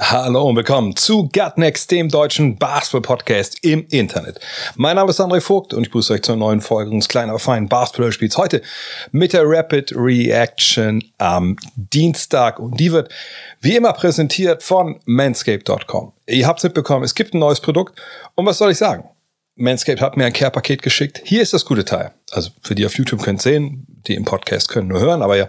Hallo und willkommen zu Gutnext, dem deutschen Basketball-Podcast im Internet. Mein Name ist André Vogt und ich begrüße euch zur neuen Folge unseres kleinen, aber feinen Basketball-Spiels heute mit der Rapid Reaction am Dienstag und die wird wie immer präsentiert von manscape.com. Ihr habt es mitbekommen, es gibt ein neues Produkt und was soll ich sagen? Manscaped hat mir ein Care-Paket geschickt. Hier ist das gute Teil. Also für die auf YouTube könnt sehen, die im Podcast können nur hören, aber ja,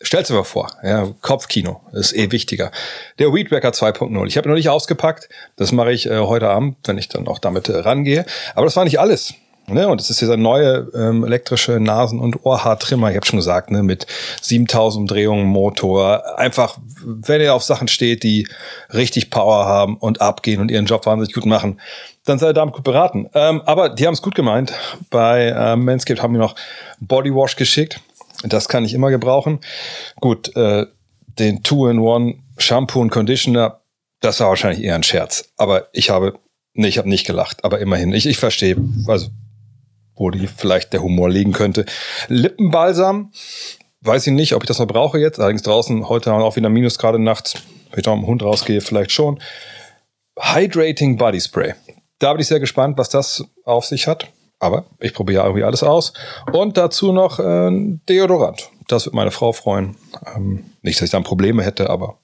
stellt mal vor, ja, Kopfkino ist eh wichtiger. Der Weedwacker 2.0. Ich habe noch nicht ausgepackt. Das mache ich äh, heute Abend, wenn ich dann auch damit äh, rangehe. Aber das war nicht alles. Ne, und es ist dieser neue ähm, elektrische Nasen- und Ohrhaartrimmer, ich habe schon gesagt, ne, mit 7000 Umdrehungen Motor. Einfach, wenn ihr auf Sachen steht, die richtig Power haben und abgehen und ihren Job wahnsinnig gut machen, dann seid ihr damit gut beraten. Ähm, aber die haben es gut gemeint. Bei äh, Manscaped haben wir noch Bodywash geschickt. Das kann ich immer gebrauchen. Gut, äh, den Two-in-One Shampoo und Conditioner, das war wahrscheinlich eher ein Scherz. Aber ich habe, nee, ich habe nicht gelacht. Aber immerhin, ich, ich verstehe, also wo die vielleicht der Humor liegen könnte. Lippenbalsam, weiß ich nicht, ob ich das noch brauche jetzt. Allerdings draußen heute auch wieder Minusgrade nachts. Wenn ich da mit dem Hund rausgehe, vielleicht schon. Hydrating Body Spray. Da bin ich sehr gespannt, was das auf sich hat. Aber ich probiere irgendwie alles aus. Und dazu noch äh, Deodorant. Das wird meine Frau freuen. Ähm, nicht, dass ich dann Probleme hätte, aber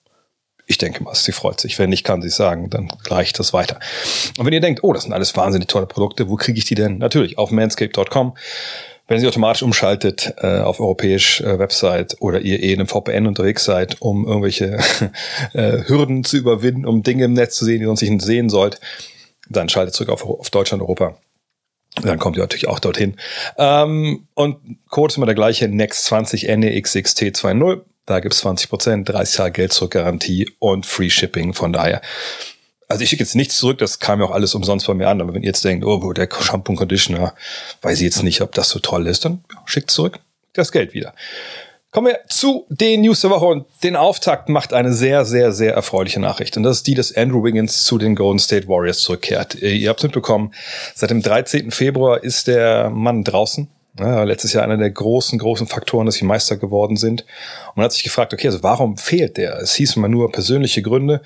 ich denke mal, sie freut sich. Wenn nicht, kann sie sagen, dann reicht das weiter. Und wenn ihr denkt, oh, das sind alles wahnsinnig tolle Produkte, wo kriege ich die denn? Natürlich auf manscape.com. Wenn sie automatisch umschaltet äh, auf europäisch äh, Website oder ihr eh in einem VPN unterwegs seid, um irgendwelche äh, Hürden zu überwinden, um Dinge im Netz zu sehen, die ihr sonst nicht sehen sollt, dann schaltet zurück auf, auf Deutschland, Europa. Dann kommt ihr natürlich auch dorthin. Ähm, und Code ist immer der gleiche, NEXT20 NEXXT20. Da gibt's 20%, 30 Tage Geld zurück Garantie und Free Shipping. Von daher, also ich schicke jetzt nichts zurück, das kam ja auch alles umsonst bei mir an. Aber wenn ihr jetzt denkt, oh, der Shampoo und Conditioner, weiß ich jetzt nicht, ob das so toll ist, dann schickt zurück das Geld wieder. Kommen wir zu den News der Woche und den Auftakt macht eine sehr, sehr, sehr erfreuliche Nachricht. Und das ist die, dass Andrew Wiggins zu den Golden State Warriors zurückkehrt. Ihr habt mitbekommen, seit dem 13. Februar ist der Mann draußen. Ja, letztes Jahr einer der großen, großen Faktoren, dass sie Meister geworden sind. Und man hat sich gefragt, okay, also warum fehlt der? Es hieß immer nur persönliche Gründe.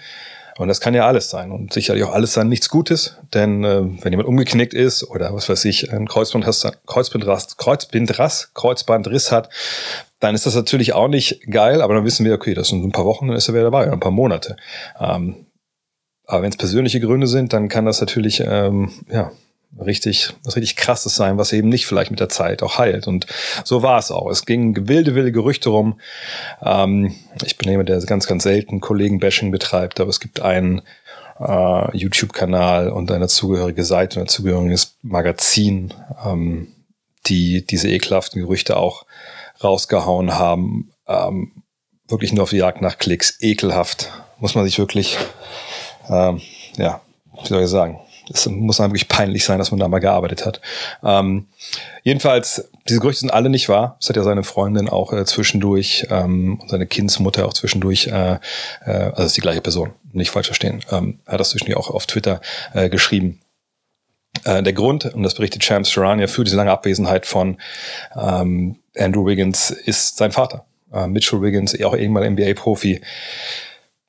Und das kann ja alles sein. Und sicherlich auch alles sein nichts Gutes. Denn äh, wenn jemand umgeknickt ist oder was weiß ich, ein Kreuzbandriss, Kreuzbandriss, Kreuzbandriss hat, dann ist das natürlich auch nicht geil. Aber dann wissen wir, okay, das sind ein paar Wochen, dann ist er wieder dabei, ein paar Monate. Ähm, aber wenn es persönliche Gründe sind, dann kann das natürlich, ähm, ja, richtig, was richtig krasses sein, was eben nicht vielleicht mit der Zeit auch heilt. Und so war es auch. Es ging wilde, wilde Gerüchte rum. Ähm, ich bin jemand, der ganz, ganz selten Kollegen-Bashing betreibt, aber es gibt einen äh, YouTube-Kanal und eine zugehörige Seite und ein zugehöriges Magazin, ähm, die diese ekelhaften Gerüchte auch rausgehauen haben. Ähm, wirklich nur auf die Jagd nach Klicks. Ekelhaft. Muss man sich wirklich, ähm, ja, wie soll ich sagen, es muss einem wirklich peinlich sein, dass man da mal gearbeitet hat. Ähm, jedenfalls, diese Gerüchte sind alle nicht wahr. Das hat ja seine Freundin auch äh, zwischendurch ähm, und seine Kindsmutter auch zwischendurch, äh, äh, also ist die gleiche Person, nicht falsch verstehen, ähm, hat das zwischendurch auch auf Twitter äh, geschrieben. Äh, der Grund, und das berichtet Shams Sharan ja für diese lange Abwesenheit von ähm, Andrew Wiggins, ist sein Vater. Äh, Mitchell Wiggins, auch irgendwann NBA-Profi,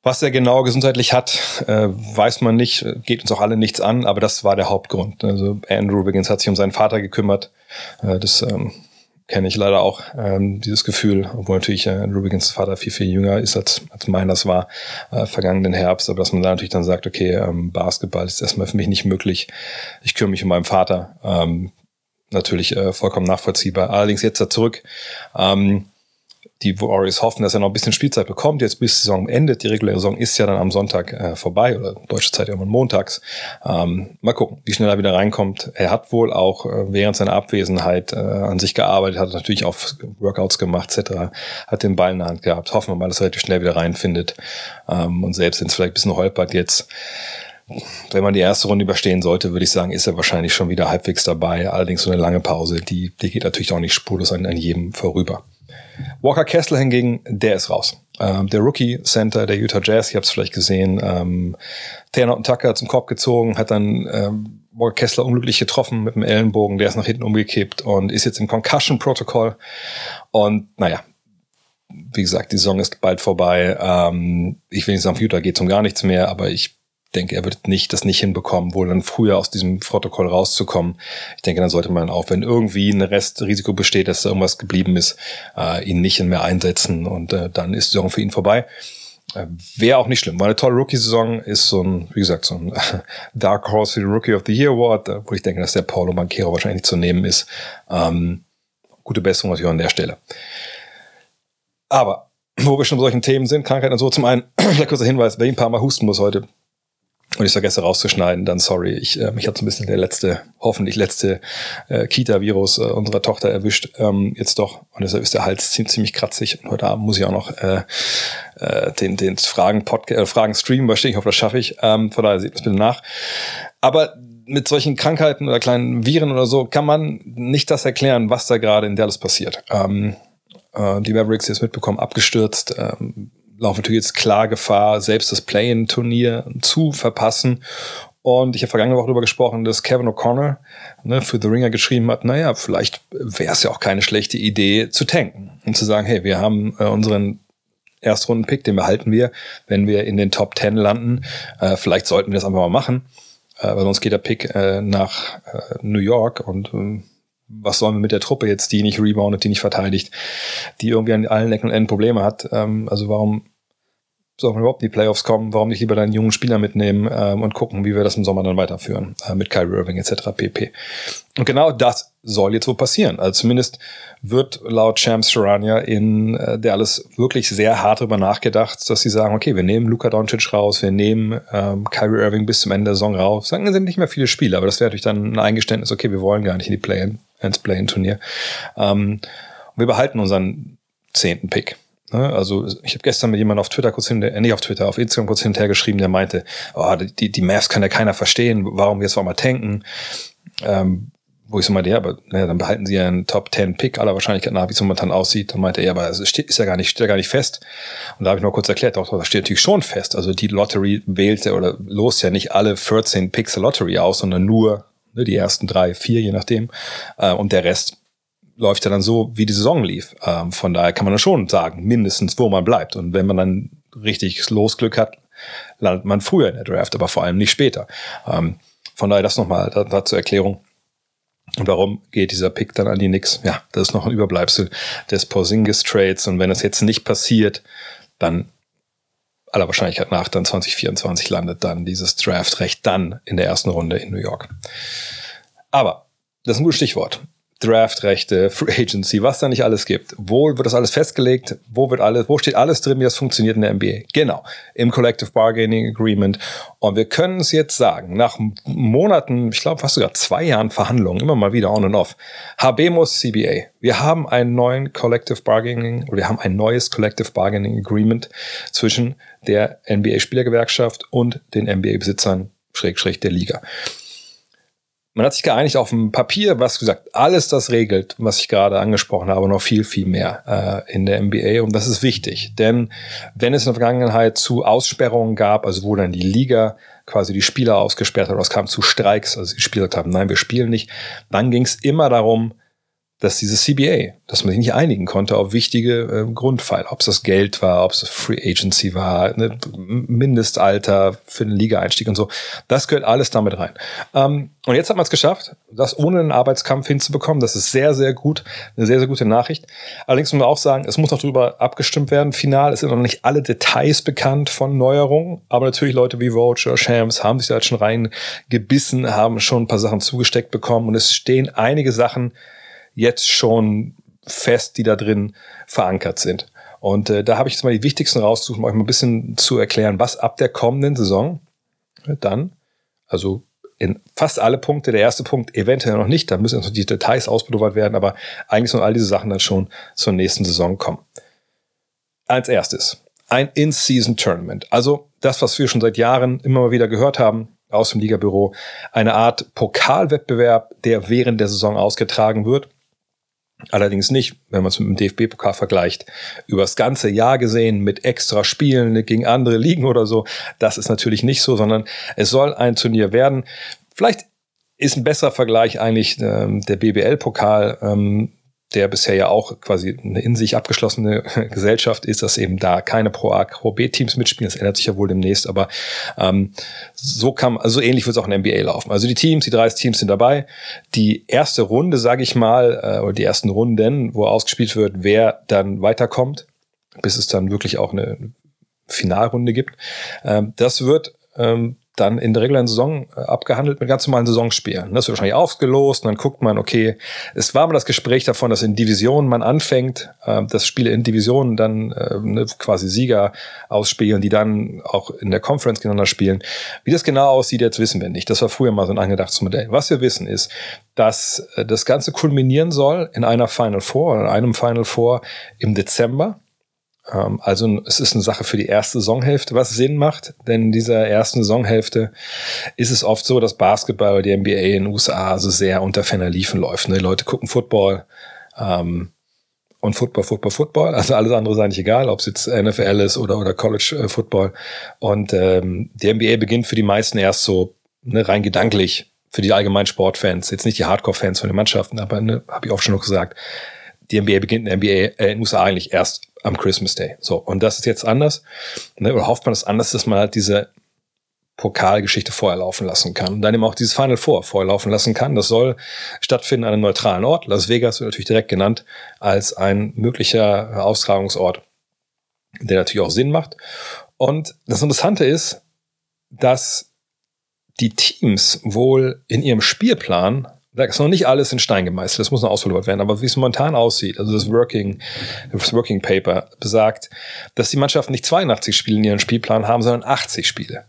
was er genau gesundheitlich hat, äh, weiß man nicht, geht uns auch alle nichts an, aber das war der Hauptgrund. Also Andrew Wiggins hat sich um seinen Vater gekümmert. Äh, das ähm, kenne ich leider auch, ähm, dieses Gefühl, obwohl natürlich äh, Wiggins Vater viel, viel jünger ist, als, als mein das war, äh, vergangenen Herbst. Aber dass man da natürlich dann sagt, okay, ähm, Basketball ist erstmal für mich nicht möglich. Ich kümmere mich um meinen Vater. Ähm, natürlich äh, vollkommen nachvollziehbar. Allerdings jetzt da zurück. Ähm, die Warriors hoffen, dass er noch ein bisschen Spielzeit bekommt, jetzt bis die Saison endet. Die reguläre Saison ist ja dann am Sonntag äh, vorbei oder deutsche Zeit irgendwann montags. Ähm, mal gucken, wie schnell er wieder reinkommt. Er hat wohl auch äh, während seiner Abwesenheit äh, an sich gearbeitet, hat natürlich auch Workouts gemacht etc., hat den Ball in der Hand gehabt. Hoffen wir mal, dass er relativ schnell wieder reinfindet. Ähm, und selbst wenn es vielleicht ein bisschen holpert jetzt, wenn man die erste Runde überstehen sollte, würde ich sagen, ist er wahrscheinlich schon wieder halbwegs dabei. Allerdings so eine lange Pause, die, die geht natürlich auch nicht spurlos an, an jedem vorüber. Walker Kessler hingegen, der ist raus. Ähm, der Rookie Center der Utah Jazz, ich habe es vielleicht gesehen, ähm, Taylor Tucker zum Korb gezogen, hat dann ähm, Walker Kessler unglücklich getroffen mit dem Ellenbogen, der ist nach hinten umgekippt und ist jetzt im Concussion-Protokoll. Und naja, wie gesagt, die Saison ist bald vorbei. Ähm, ich will nicht sagen, Utah geht um gar nichts mehr, aber ich denke, er wird nicht das nicht hinbekommen, wohl dann früher aus diesem Protokoll rauszukommen. Ich denke, dann sollte man auch, wenn irgendwie ein Restrisiko besteht, dass da irgendwas geblieben ist, äh, ihn nicht mehr einsetzen und äh, dann ist die Saison für ihn vorbei. Äh, Wäre auch nicht schlimm. War eine tolle Rookie-Saison, ist so ein, wie gesagt, so ein Dark Horse für den Rookie of the Year Award, äh, wo ich denke, dass der Paulo Banquero wahrscheinlich zu nehmen ist. Ähm, gute Besserung natürlich an der Stelle. Aber wo wir schon bei solchen Themen sind, Krankheiten und so, zum einen, vielleicht kurzer Hinweis, wer ein paar Mal husten muss heute, und ich vergesse rauszuschneiden, dann sorry. Ich, äh, mich hat so ein bisschen der letzte, hoffentlich letzte äh, Kita-Virus äh, unserer Tochter erwischt. Ähm, jetzt doch. Und deshalb ist der Hals ziemlich, ziemlich kratzig. Und heute Abend muss ich auch noch äh, äh, den, den Fragen, äh, Fragen streamen, weil ich hoffe, das schaffe ich. Ähm, von daher seht es bitte nach. Aber mit solchen Krankheiten oder kleinen Viren oder so kann man nicht das erklären, was da gerade in Dallas passiert. Ähm, äh, die Mavericks, die es mitbekommen, abgestürzt. Ähm, laufen natürlich jetzt klar Gefahr, selbst das Play-in-Turnier zu verpassen. Und ich habe vergangene Woche darüber gesprochen, dass Kevin O'Connor ne, für The Ringer geschrieben hat, naja, vielleicht wäre es ja auch keine schlechte Idee zu tanken und zu sagen, hey, wir haben äh, unseren Erstrunden-Pick, den behalten wir, wenn wir in den Top 10 landen. Äh, vielleicht sollten wir das einfach mal machen, äh, weil sonst geht der Pick äh, nach äh, New York und äh, was sollen wir mit der Truppe jetzt, die nicht reboundet, die nicht verteidigt, die irgendwie an allen Ecken und Enden Probleme hat. Ähm, also warum soll man überhaupt die Playoffs kommen? Warum nicht lieber deinen jungen Spieler mitnehmen ähm, und gucken, wie wir das im Sommer dann weiterführen äh, mit Kyrie Irving etc. pp. Und genau das soll jetzt so passieren. Also zumindest wird laut Shams Sharania in äh, der alles wirklich sehr hart darüber nachgedacht, dass sie sagen, okay, wir nehmen Luka Doncic raus, wir nehmen ähm, Kyrie Irving bis zum Ende der Saison raus. Sagen, sind nicht mehr viele Spiele, aber das wäre natürlich dann ein Eingeständnis, okay, wir wollen gar nicht in die Play-in ins Play-in-Turnier. Ähm, wir behalten unseren zehnten Pick. Ne? Also ich habe gestern mit jemandem auf Twitter kurz hinterher, äh, nicht auf Twitter, auf Instagram kurz hinterher geschrieben, der meinte, oh, die, die Mavs kann ja keiner verstehen, warum wir jetzt mal tanken. Ähm, wo ich so meinte, ja, aber naja, dann behalten sie ja einen Top 10 Pick aller Wahrscheinlichkeit nach, wie es momentan aussieht. Dann meinte er, ja, aber es steht, ist ja gar nicht, steht ja gar nicht fest. Und da habe ich noch kurz erklärt, doch, das steht natürlich schon fest. Also die Lottery wählt ja oder lost ja nicht alle 14 Picks der Lottery aus, sondern nur ne, die ersten drei, vier, je nachdem. Äh, und der Rest läuft ja dann so, wie die Saison lief. Ähm, von daher kann man schon sagen, mindestens, wo man bleibt. Und wenn man dann richtig Losglück hat, landet man früher in der Draft, aber vor allem nicht später. Ähm, von daher das nochmal da, da zur Erklärung. Und warum geht dieser Pick dann an die Knicks? Ja, das ist noch ein Überbleibsel des Porzingis Trades. Und wenn das jetzt nicht passiert, dann aller Wahrscheinlichkeit nach dann 2024 landet dann dieses Draftrecht dann in der ersten Runde in New York. Aber das ist ein gutes Stichwort. Draftrechte, Free Agency, was da nicht alles gibt. Wo wird das alles festgelegt? Wo wird alles, wo steht alles drin, wie das funktioniert in der NBA? Genau, im Collective Bargaining Agreement. Und wir können es jetzt sagen, nach Monaten, ich glaube fast sogar zwei Jahren Verhandlungen, immer mal wieder on and off, Habemos CBA. Wir haben einen neuen Collective Bargaining, oder wir haben ein neues Collective Bargaining Agreement zwischen der NBA-Spielergewerkschaft und den NBA-Besitzern, Schrägstrich der Liga man hat sich geeinigt auf dem Papier, was gesagt, alles das regelt, was ich gerade angesprochen habe, noch viel, viel mehr äh, in der NBA. Und das ist wichtig, denn wenn es in der Vergangenheit zu Aussperrungen gab, also wo dann die Liga quasi die Spieler ausgesperrt hat, oder es kam zu Streiks, also die Spieler haben, nein, wir spielen nicht, dann ging es immer darum, dass dieses CBA, dass man sich nicht einigen konnte auf wichtige äh, Grundpfeiler, ob es das Geld war, ob es Free Agency war, ne, Mindestalter für den Liga-Einstieg und so, das gehört alles damit rein. Ähm, und jetzt hat man es geschafft, das ohne einen Arbeitskampf hinzubekommen. Das ist sehr, sehr gut, eine sehr, sehr gute Nachricht. Allerdings muss man auch sagen, es muss noch darüber abgestimmt werden. Final es sind noch nicht alle Details bekannt von Neuerungen, aber natürlich Leute wie oder Shams haben sich da jetzt schon reingebissen, haben schon ein paar Sachen zugesteckt bekommen und es stehen einige Sachen jetzt schon fest, die da drin verankert sind. Und äh, da habe ich jetzt mal die wichtigsten rausgesucht, um euch mal ein bisschen zu erklären, was ab der kommenden Saison dann, also in fast alle Punkte, der erste Punkt eventuell noch nicht, da müssen noch die Details ausbedauert werden, aber eigentlich sollen all diese Sachen dann schon zur nächsten Saison kommen. Als erstes, ein In-Season-Tournament. Also das, was wir schon seit Jahren immer mal wieder gehört haben, aus dem Ligabüro, eine Art Pokalwettbewerb, der während der Saison ausgetragen wird. Allerdings nicht, wenn man es mit dem DFB-Pokal vergleicht, übers ganze Jahr gesehen mit extra Spielen gegen andere Ligen oder so. Das ist natürlich nicht so, sondern es soll ein Turnier werden. Vielleicht ist ein besserer Vergleich eigentlich ähm, der BBL-Pokal. Ähm, der bisher ja auch quasi eine in sich abgeschlossene Gesellschaft ist, dass eben da keine Pro A, Pro B Teams mitspielen. Das ändert sich ja wohl demnächst, aber ähm, so kann, also ähnlich wird es auch in der NBA laufen. Also die Teams, die 30 Teams sind dabei. Die erste Runde, sage ich mal, äh, oder die ersten Runden, wo ausgespielt wird, wer dann weiterkommt, bis es dann wirklich auch eine Finalrunde gibt. Ähm, das wird ähm, dann in der regulären Saison äh, abgehandelt mit ganz normalen Saisonspielen. Das wird wahrscheinlich aufgelost und dann guckt man, okay, es war mal das Gespräch davon, dass in Divisionen man anfängt, äh, dass Spiele in Divisionen dann äh, ne, quasi Sieger ausspielen, die dann auch in der Conference gegeneinander spielen. Wie das genau aussieht, jetzt wissen wir nicht. Das war früher mal so ein angedachtes Modell. Was wir wissen ist, dass äh, das Ganze kulminieren soll in einer Final Four oder in einem Final Four im Dezember. Ähm, also es ist eine Sache für die erste Saisonhälfte, was Sinn macht, denn in dieser ersten Saisonhälfte ist es oft so, dass Basketball oder die NBA in den USA so sehr unter ferner Liefen läuft. Ne? Die Leute gucken Football ähm, und Football, Football, Football. Also alles andere sei nicht egal, ob es jetzt NFL ist oder, oder College äh, Football. Und ähm, die NBA beginnt für die meisten erst so ne, rein gedanklich für die allgemeinen Sportfans, jetzt nicht die Hardcore-Fans von den Mannschaften, aber ne, habe ich auch schon noch gesagt, die NBA beginnt in NBA äh, in USA eigentlich erst am Christmas Day. So, und das ist jetzt anders. Ne, oder hofft man es anders, dass man halt diese Pokalgeschichte vorher laufen lassen kann. Und dann eben auch dieses Final Four vorher laufen lassen kann. Das soll stattfinden an einem neutralen Ort. Las Vegas wird natürlich direkt genannt als ein möglicher Austragungsort, der natürlich auch Sinn macht. Und das Interessante ist, dass die Teams wohl in ihrem Spielplan da ist noch nicht alles in Stein gemeißelt, das muss noch ausverlobert werden, aber wie es momentan aussieht, also das Working, das Working Paper besagt, dass die Mannschaften nicht 82 Spiele in ihrem Spielplan haben, sondern 80 Spiele.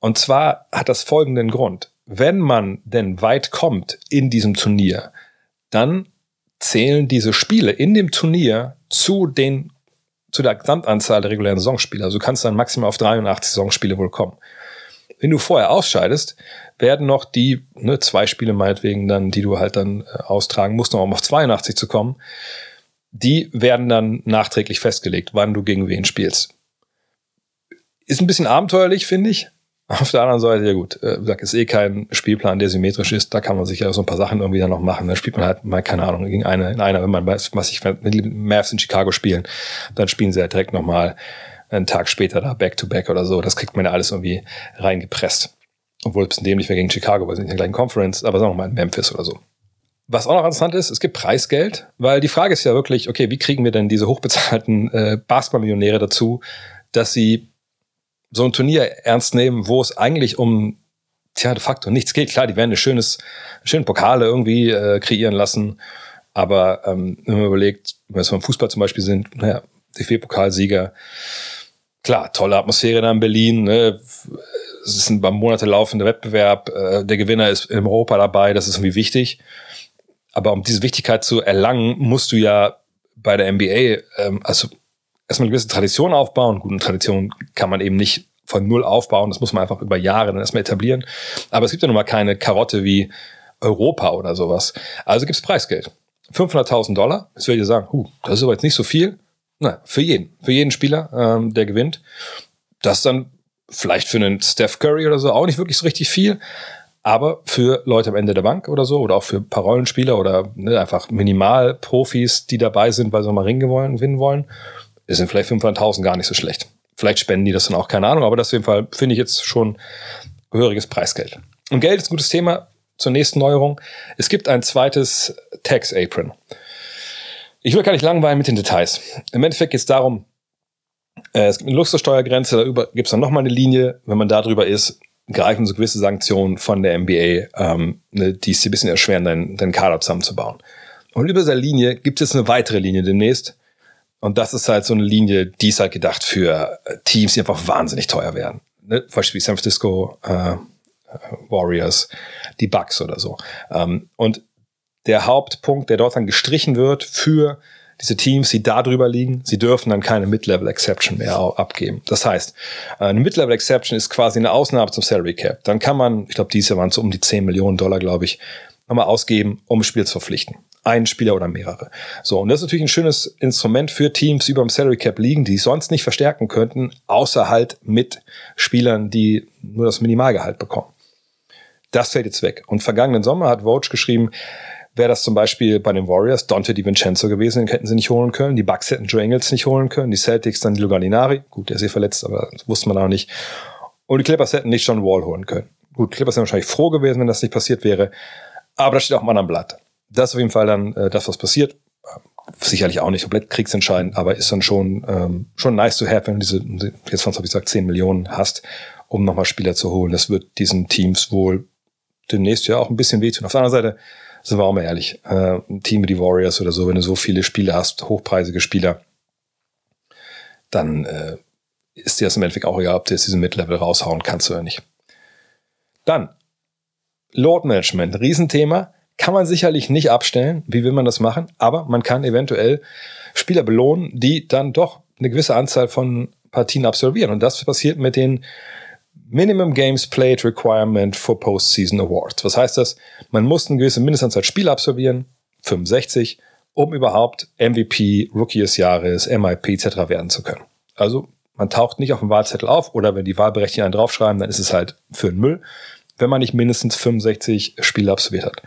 Und zwar hat das folgenden Grund. Wenn man denn weit kommt in diesem Turnier, dann zählen diese Spiele in dem Turnier zu den zu der Gesamtanzahl der regulären Saisonspiele. Also du kannst dann maximal auf 83 Saisonspiele wohl kommen. Wenn du vorher ausscheidest, werden noch die ne, zwei Spiele meinetwegen dann, die du halt dann äh, austragen musst, um auf 82 zu kommen, die werden dann nachträglich festgelegt, wann du gegen wen spielst. Ist ein bisschen abenteuerlich, finde ich. Auf der anderen Seite, ja gut, äh, sag, ist eh kein Spielplan, der symmetrisch ist. Da kann man sich ja so ein paar Sachen irgendwie dann noch machen. Da spielt man halt mal, keine Ahnung, gegen eine, in einer, wenn man weiß, was ich, die Mavs in Chicago spielen, dann spielen sie halt direkt nochmal einen Tag später da Back-to-Back -back oder so. Das kriegt man ja alles irgendwie reingepresst. Obwohl es ein dämlich wäre gegen Chicago, weil sie nicht in der gleichen Conference, aber sagen wir mal in Memphis oder so. Was auch noch interessant ist, es gibt Preisgeld, weil die Frage ist ja wirklich, okay, wie kriegen wir denn diese hochbezahlten äh, Basketballmillionäre dazu, dass sie so ein Turnier ernst nehmen, wo es eigentlich um, tja, de facto nichts geht. Klar, die werden eine schönes, schöne Pokale irgendwie äh, kreieren lassen, aber ähm, wenn man überlegt, wenn wir beim Fußball zum Beispiel sind, naja, DFB-Pokalsieger, klar, tolle Atmosphäre da in Berlin, ne? es ist ein Monate laufender Wettbewerb, äh, der Gewinner ist in Europa dabei, das ist irgendwie wichtig. Aber um diese Wichtigkeit zu erlangen, musst du ja bei der NBA ähm, also erstmal eine gewisse Tradition aufbauen. Gute Tradition kann man eben nicht von null aufbauen, das muss man einfach über Jahre dann erstmal etablieren. Aber es gibt ja nun mal keine Karotte wie Europa oder sowas. Also gibt es Preisgeld. 500.000 Dollar. Jetzt würde ich sagen, huh, das ist aber jetzt nicht so viel. Na, für jeden. Für jeden Spieler, ähm, der gewinnt. Das ist dann vielleicht für einen Steph Curry oder so auch nicht wirklich so richtig viel. Aber für Leute am Ende der Bank oder so, oder auch für ein paar Rollenspieler oder ne, einfach Minimalprofis, die dabei sind, weil sie mal wollen, gewinnen wollen, sind vielleicht 500.000 gar nicht so schlecht. Vielleicht spenden die das dann auch, keine Ahnung, aber das auf jeden Fall finde ich jetzt schon gehöriges Preisgeld. Und Geld ist ein gutes Thema zur nächsten Neuerung. Es gibt ein zweites Tax Apron. Ich will gar nicht langweilen mit den Details. Im Endeffekt geht es darum, äh, es gibt eine Luxussteuergrenze, darüber gibt es dann nochmal eine Linie. Wenn man da drüber ist, greifen so gewisse Sanktionen von der NBA, ähm, ne, die es dir ein bisschen erschweren, deinen, deinen Kader zusammenzubauen. Und über dieser Linie gibt es eine weitere Linie demnächst. Und das ist halt so eine Linie, die ist halt gedacht für äh, Teams, die einfach wahnsinnig teuer werden. Ne? Beispiel San Francisco äh, Warriors, die Bucks oder so. Ähm, und der Hauptpunkt, der dort dann gestrichen wird für diese Teams, die da drüber liegen, sie dürfen dann keine Mid-Level Exception mehr abgeben. Das heißt, eine Mid-Level Exception ist quasi eine Ausnahme zum Salary Cap. Dann kann man, ich glaube, dieses Jahr waren es so um die 10 Millionen Dollar, glaube ich, nochmal ausgeben, um Spiel zu verpflichten. Ein Spieler oder mehrere. So, und das ist natürlich ein schönes Instrument für Teams, die beim Salary Cap liegen, die sonst nicht verstärken könnten, außer halt mit Spielern, die nur das Minimalgehalt bekommen. Das fällt jetzt weg. Und vergangenen Sommer hat Vogue geschrieben, wäre das zum Beispiel bei den Warriors Dante DiVincenzo gewesen, den hätten sie nicht holen können. Die Bucks hätten Joe Engels nicht holen können. Die Celtics dann die Lugalinari. Gut, der ist hier verletzt, aber das wusste man auch nicht. Und die Clippers hätten nicht John Wall holen können. Gut, Clippers wären wahrscheinlich froh gewesen, wenn das nicht passiert wäre. Aber das steht auch im anderen Blatt. Das ist auf jeden Fall dann äh, das, was passiert. Sicherlich auch nicht komplett kriegsentscheidend, aber ist dann schon, ähm, schon nice to have, wenn du diese, jetzt von, habe ich gesagt, 10 Millionen hast, um nochmal Spieler zu holen. Das wird diesen Teams wohl demnächst ja auch ein bisschen wehtun. Auf der anderen Seite, sind wir auch mal ehrlich, äh, ein Team wie die Warriors oder so, wenn du so viele Spiele hast, hochpreisige Spieler, dann äh, ist dir das im Endeffekt auch egal, ob du jetzt diesen Mid-Level raushauen kannst oder nicht. Dann, Load Management, Riesenthema. Kann man sicherlich nicht abstellen. Wie will man das machen? Aber man kann eventuell Spieler belohnen, die dann doch eine gewisse Anzahl von Partien absolvieren. Und das passiert mit den Minimum Games Played Requirement for Postseason Awards. Was heißt das? Man muss eine gewisse Mindestanzahl Spiele absolvieren, 65, um überhaupt MVP, Rookie des Jahres, MIP etc. werden zu können. Also man taucht nicht auf dem Wahlzettel auf oder wenn die Wahlberechtigten einen draufschreiben, dann ist es halt für den Müll, wenn man nicht mindestens 65 Spiele absolviert hat.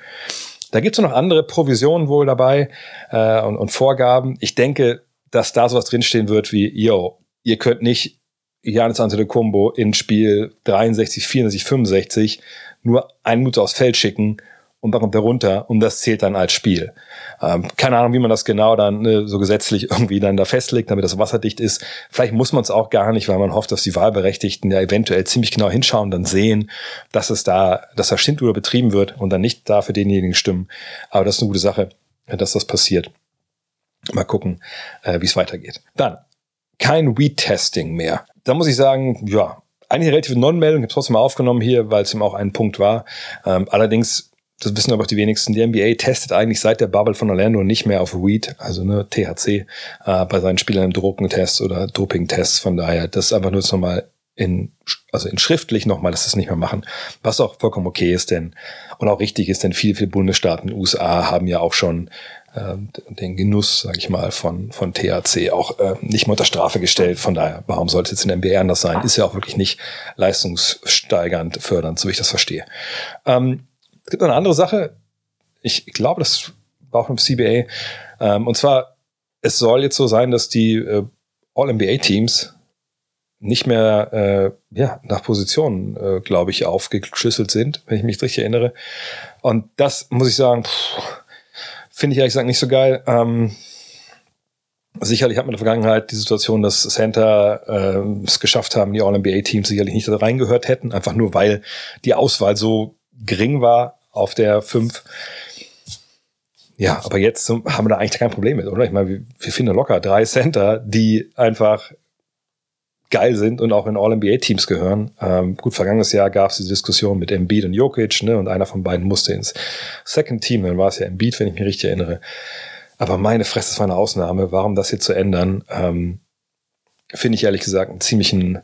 Da gibt es noch andere Provisionen wohl dabei äh, und, und Vorgaben. Ich denke, dass da sowas drinstehen wird wie, yo, ihr könnt nicht Janis Antetokounmpo in Spiel 63, 64, 65 nur ein Minute aufs Feld schicken und dann kommt er runter und das zählt dann als Spiel. Ähm, keine Ahnung, wie man das genau dann ne, so gesetzlich irgendwie dann da festlegt, damit das wasserdicht ist. Vielleicht muss man es auch gar nicht, weil man hofft, dass die Wahlberechtigten ja eventuell ziemlich genau hinschauen, dann sehen, dass es da, dass da oder betrieben wird und dann nicht da für denjenigen stimmen. Aber das ist eine gute Sache, dass das passiert. Mal gucken, äh, wie es weitergeht. Dann kein Weed-Testing mehr da muss ich sagen, ja, eine relative Non-Meldung, ich habe trotzdem mal aufgenommen hier, weil es eben auch ein Punkt war. Ähm, allerdings, das wissen aber auch die wenigsten, die NBA testet eigentlich seit der Bubble von Orlando nicht mehr auf Weed, also ne, THC, äh, bei seinen Spielern im Drogentests oder Doping-Tests. Von daher, das ist einfach nur nochmal in, also in schriftlich nochmal, dass das nicht mehr machen. Was auch vollkommen okay ist, denn, und auch richtig ist, denn viele, viele Bundesstaaten USA haben ja auch schon äh, den Genuss, sage ich mal, von, von THC auch äh, nicht mehr unter Strafe gestellt. Von daher, warum sollte es jetzt in der NBA anders sein? Ist ja auch wirklich nicht leistungssteigernd fördernd, so wie ich das verstehe. Ähm, es gibt noch eine andere Sache. Ich glaube, das war auch im CBA. Ähm, und zwar, es soll jetzt so sein, dass die äh, All-NBA-Teams nicht mehr äh, ja, nach Positionen, äh, glaube ich, aufgeschlüsselt sind, wenn ich mich richtig erinnere. Und das muss ich sagen, pff, Finde ich ehrlich gesagt nicht so geil. Ähm, sicherlich hat man in der Vergangenheit die Situation, dass Center äh, es geschafft haben, die All-NBA-Teams sicherlich nicht da reingehört hätten, einfach nur weil die Auswahl so gering war auf der 5. Ja, aber jetzt haben wir da eigentlich kein Problem mit, oder? Ich meine, wir, wir finden locker drei Center, die einfach geil sind und auch in All-NBA-Teams gehören. Ähm, gut, vergangenes Jahr gab es diese Diskussion mit Embiid und Jokic, ne, und einer von beiden musste ins Second Team, dann war es ja Embiid, wenn ich mich richtig erinnere. Aber meine Fresse, das war eine Ausnahme. Warum das hier zu ändern, ähm, finde ich ehrlich gesagt einen ziemlichen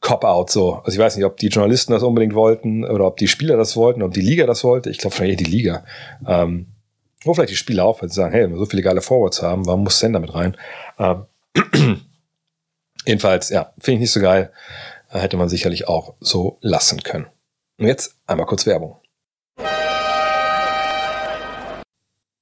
Cop-out so. Also ich weiß nicht, ob die Journalisten das unbedingt wollten oder ob die Spieler das wollten, ob die Liga das wollte. Ich glaube vielleicht eher die Liga. Ähm, wo vielleicht die Spieler auch, weil sie sagen, hey, wenn wir so viele geile Forwards haben, warum muss Sender mit rein? Ähm, Jedenfalls, ja, finde ich nicht so geil. Hätte man sicherlich auch so lassen können. Und jetzt einmal kurz Werbung.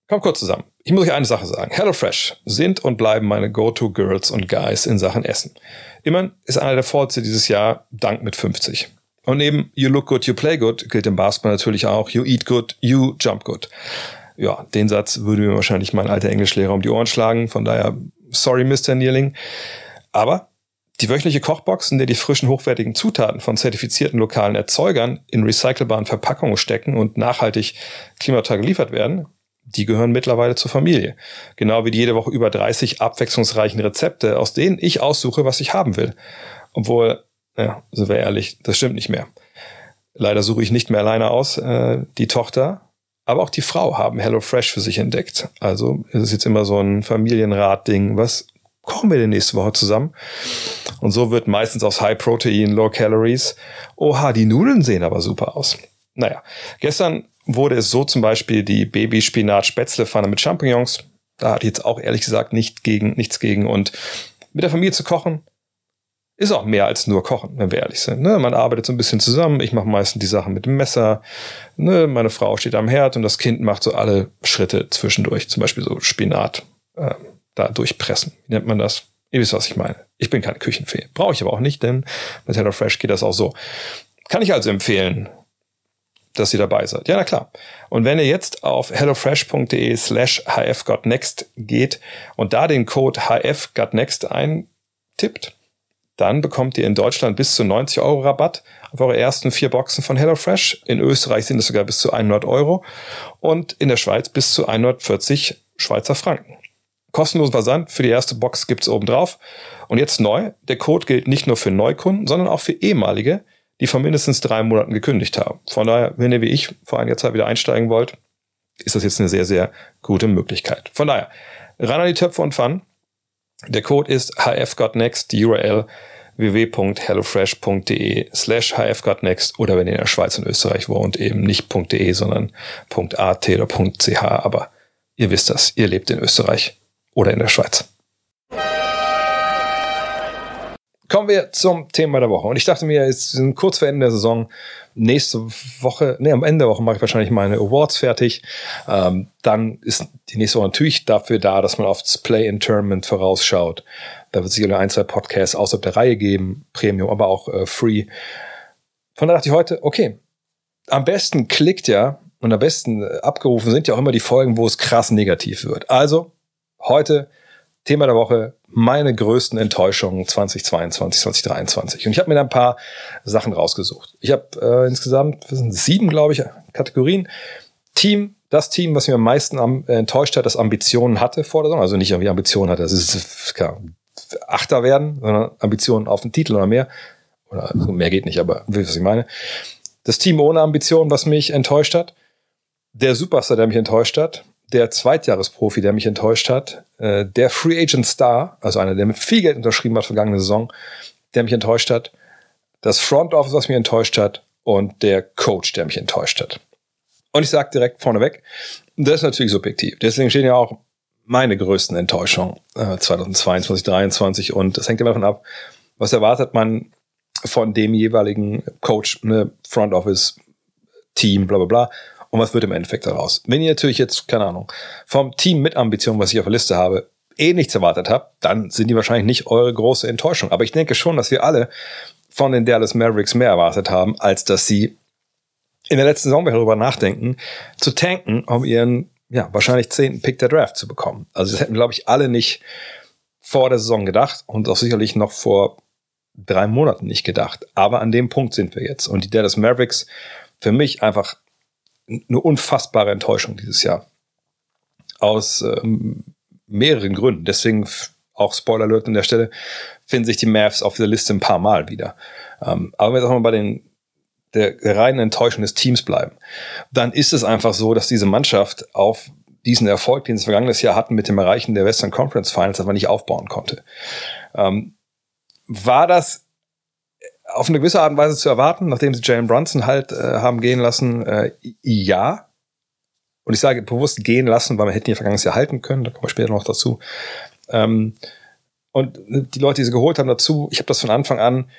Kommt kurz zusammen. Ich muss euch eine Sache sagen. HelloFresh sind und bleiben meine Go-To-Girls und Guys in Sachen Essen. Immerhin ist einer der Vorzüge dieses Jahr Dank mit 50. Und neben You Look Good, You Play Good gilt im Basketball natürlich auch You Eat Good, You Jump Good. Ja, den Satz würde mir wahrscheinlich mein alter Englischlehrer um die Ohren schlagen. Von daher, sorry, Mr. Nearling. Aber die wöchentliche Kochbox, in der die frischen, hochwertigen Zutaten von zertifizierten lokalen Erzeugern in recycelbaren Verpackungen stecken und nachhaltig klimaneutral geliefert werden, die gehören mittlerweile zur Familie. Genau wie die jede Woche über 30 abwechslungsreichen Rezepte, aus denen ich aussuche, was ich haben will. Obwohl, ja, sind wir ehrlich, das stimmt nicht mehr. Leider suche ich nicht mehr alleine aus. Äh, die Tochter Aber auch die Frau haben HelloFresh für sich entdeckt. Also es ist jetzt immer so ein Familienrat-Ding. Was kochen wir denn nächste Woche zusammen? Und so wird meistens aus High Protein, Low Calories. Oha, die Nudeln sehen aber super aus. Naja, gestern wurde es so zum Beispiel die Baby-Spinat-Spätzle-Pfanne mit Champignons. Da hatte ich jetzt auch ehrlich gesagt nicht gegen, nichts gegen. Und mit der Familie zu kochen, ist auch mehr als nur Kochen, wenn wir ehrlich sind. Ne? Man arbeitet so ein bisschen zusammen. Ich mache meistens die Sachen mit dem Messer. Ne? Meine Frau steht am Herd und das Kind macht so alle Schritte zwischendurch. Zum Beispiel so Spinat äh, da durchpressen. Wie nennt man das? Ihr wisst, was ich meine. Ich bin keine Küchenfee. Brauche ich aber auch nicht, denn mit HelloFresh geht das auch so. Kann ich also empfehlen, dass ihr dabei seid. Ja, na klar. Und wenn ihr jetzt auf hellofresh.de slash hfgotnext geht und da den Code hfgotnext eintippt, dann bekommt ihr in Deutschland bis zu 90 Euro Rabatt auf eure ersten vier Boxen von HelloFresh. In Österreich sind es sogar bis zu 100 Euro und in der Schweiz bis zu 140 Schweizer Franken. Kostenlosen Versand für die erste Box gibt's oben drauf. Und jetzt neu, der Code gilt nicht nur für Neukunden, sondern auch für ehemalige, die vor mindestens drei Monaten gekündigt haben. Von daher, wenn ihr wie ich vor einiger Zeit wieder einsteigen wollt, ist das jetzt eine sehr, sehr gute Möglichkeit. Von daher, ran an die Töpfe und Pfannen. Der Code ist hfgotnext, die URL www.hellofresh.de slash hfgotnext oder wenn ihr in der Schweiz und Österreich wohnt, eben nicht .de, sondern .at oder .ch, aber ihr wisst das, ihr lebt in Österreich oder in der Schweiz. Kommen wir zum Thema der Woche. Und ich dachte mir, es ist kurz vor Ende der Saison. Nächste Woche, nee, am Ende der Woche mache ich wahrscheinlich meine Awards fertig. Ähm, dann ist die nächste Woche natürlich dafür da, dass man aufs Play-in-Tournament vorausschaut. Da wird es sicherlich ein, zwei Podcasts außerhalb der Reihe geben, Premium, aber auch äh, Free. Von daher dachte ich heute, okay, am besten klickt ja und am besten äh, abgerufen sind ja auch immer die Folgen, wo es krass negativ wird. Also heute Thema der Woche, meine größten Enttäuschungen 2022, 2023. Und ich habe mir da ein paar Sachen rausgesucht. Ich habe äh, insgesamt sind sieben, glaube ich, Kategorien. Team, das Team, was mir am meisten am, äh, enttäuscht hat, das Ambitionen hatte vor der Saison, also nicht irgendwie Ambitionen hatte, das ist klar, Achter werden, sondern Ambitionen auf den Titel oder mehr. Oder also mehr geht nicht, aber wisst was ich meine. Das Team ohne Ambitionen, was mich enttäuscht hat. Der Superstar, der mich enttäuscht hat der Zweitjahresprofi, der mich enttäuscht hat, äh, der Free Agent Star, also einer, der mit viel Geld unterschrieben hat vergangene Saison, der mich enttäuscht hat, das Front Office, was mich enttäuscht hat und der Coach, der mich enttäuscht hat. Und ich sage direkt vorneweg, das ist natürlich subjektiv. Deswegen stehen ja auch meine größten Enttäuschungen äh, 2022, 2023 und das hängt immer davon ab, was erwartet man von dem jeweiligen Coach, ne, Front Office, Team, bla bla bla und was wird im Endeffekt daraus. Wenn ihr natürlich jetzt, keine Ahnung, vom Team mit Ambition, was ich auf der Liste habe, eh nichts erwartet habt, dann sind die wahrscheinlich nicht eure große Enttäuschung. Aber ich denke schon, dass wir alle von den Dallas Mavericks mehr erwartet haben, als dass sie in der letzten Saison darüber nachdenken, zu tanken, um ihren, ja, wahrscheinlich zehnten Pick der Draft zu bekommen. Also das hätten, glaube ich, alle nicht vor der Saison gedacht und auch sicherlich noch vor drei Monaten nicht gedacht. Aber an dem Punkt sind wir jetzt. Und die Dallas Mavericks für mich einfach eine unfassbare Enttäuschung dieses Jahr. Aus ähm, mehreren Gründen. Deswegen auch Spoiler Alert an der Stelle, finden sich die Mavs auf der Liste ein paar Mal wieder. Ähm, aber wenn wir jetzt auch mal bei den der reinen Enttäuschung des Teams bleiben, dann ist es einfach so, dass diese Mannschaft auf diesen Erfolg, den sie vergangenes Jahr hatten mit dem Erreichen der Western Conference Finals, aber nicht aufbauen konnte. Ähm, war das auf eine gewisse Art und Weise zu erwarten, nachdem sie Jalen Brunson halt äh, haben gehen lassen, äh, ja. Und ich sage bewusst gehen lassen, weil man hätte ihn vergangenes Jahr halten können, da kommen wir später noch dazu. Ähm, und die Leute, die sie geholt haben dazu, ich habe das von Anfang an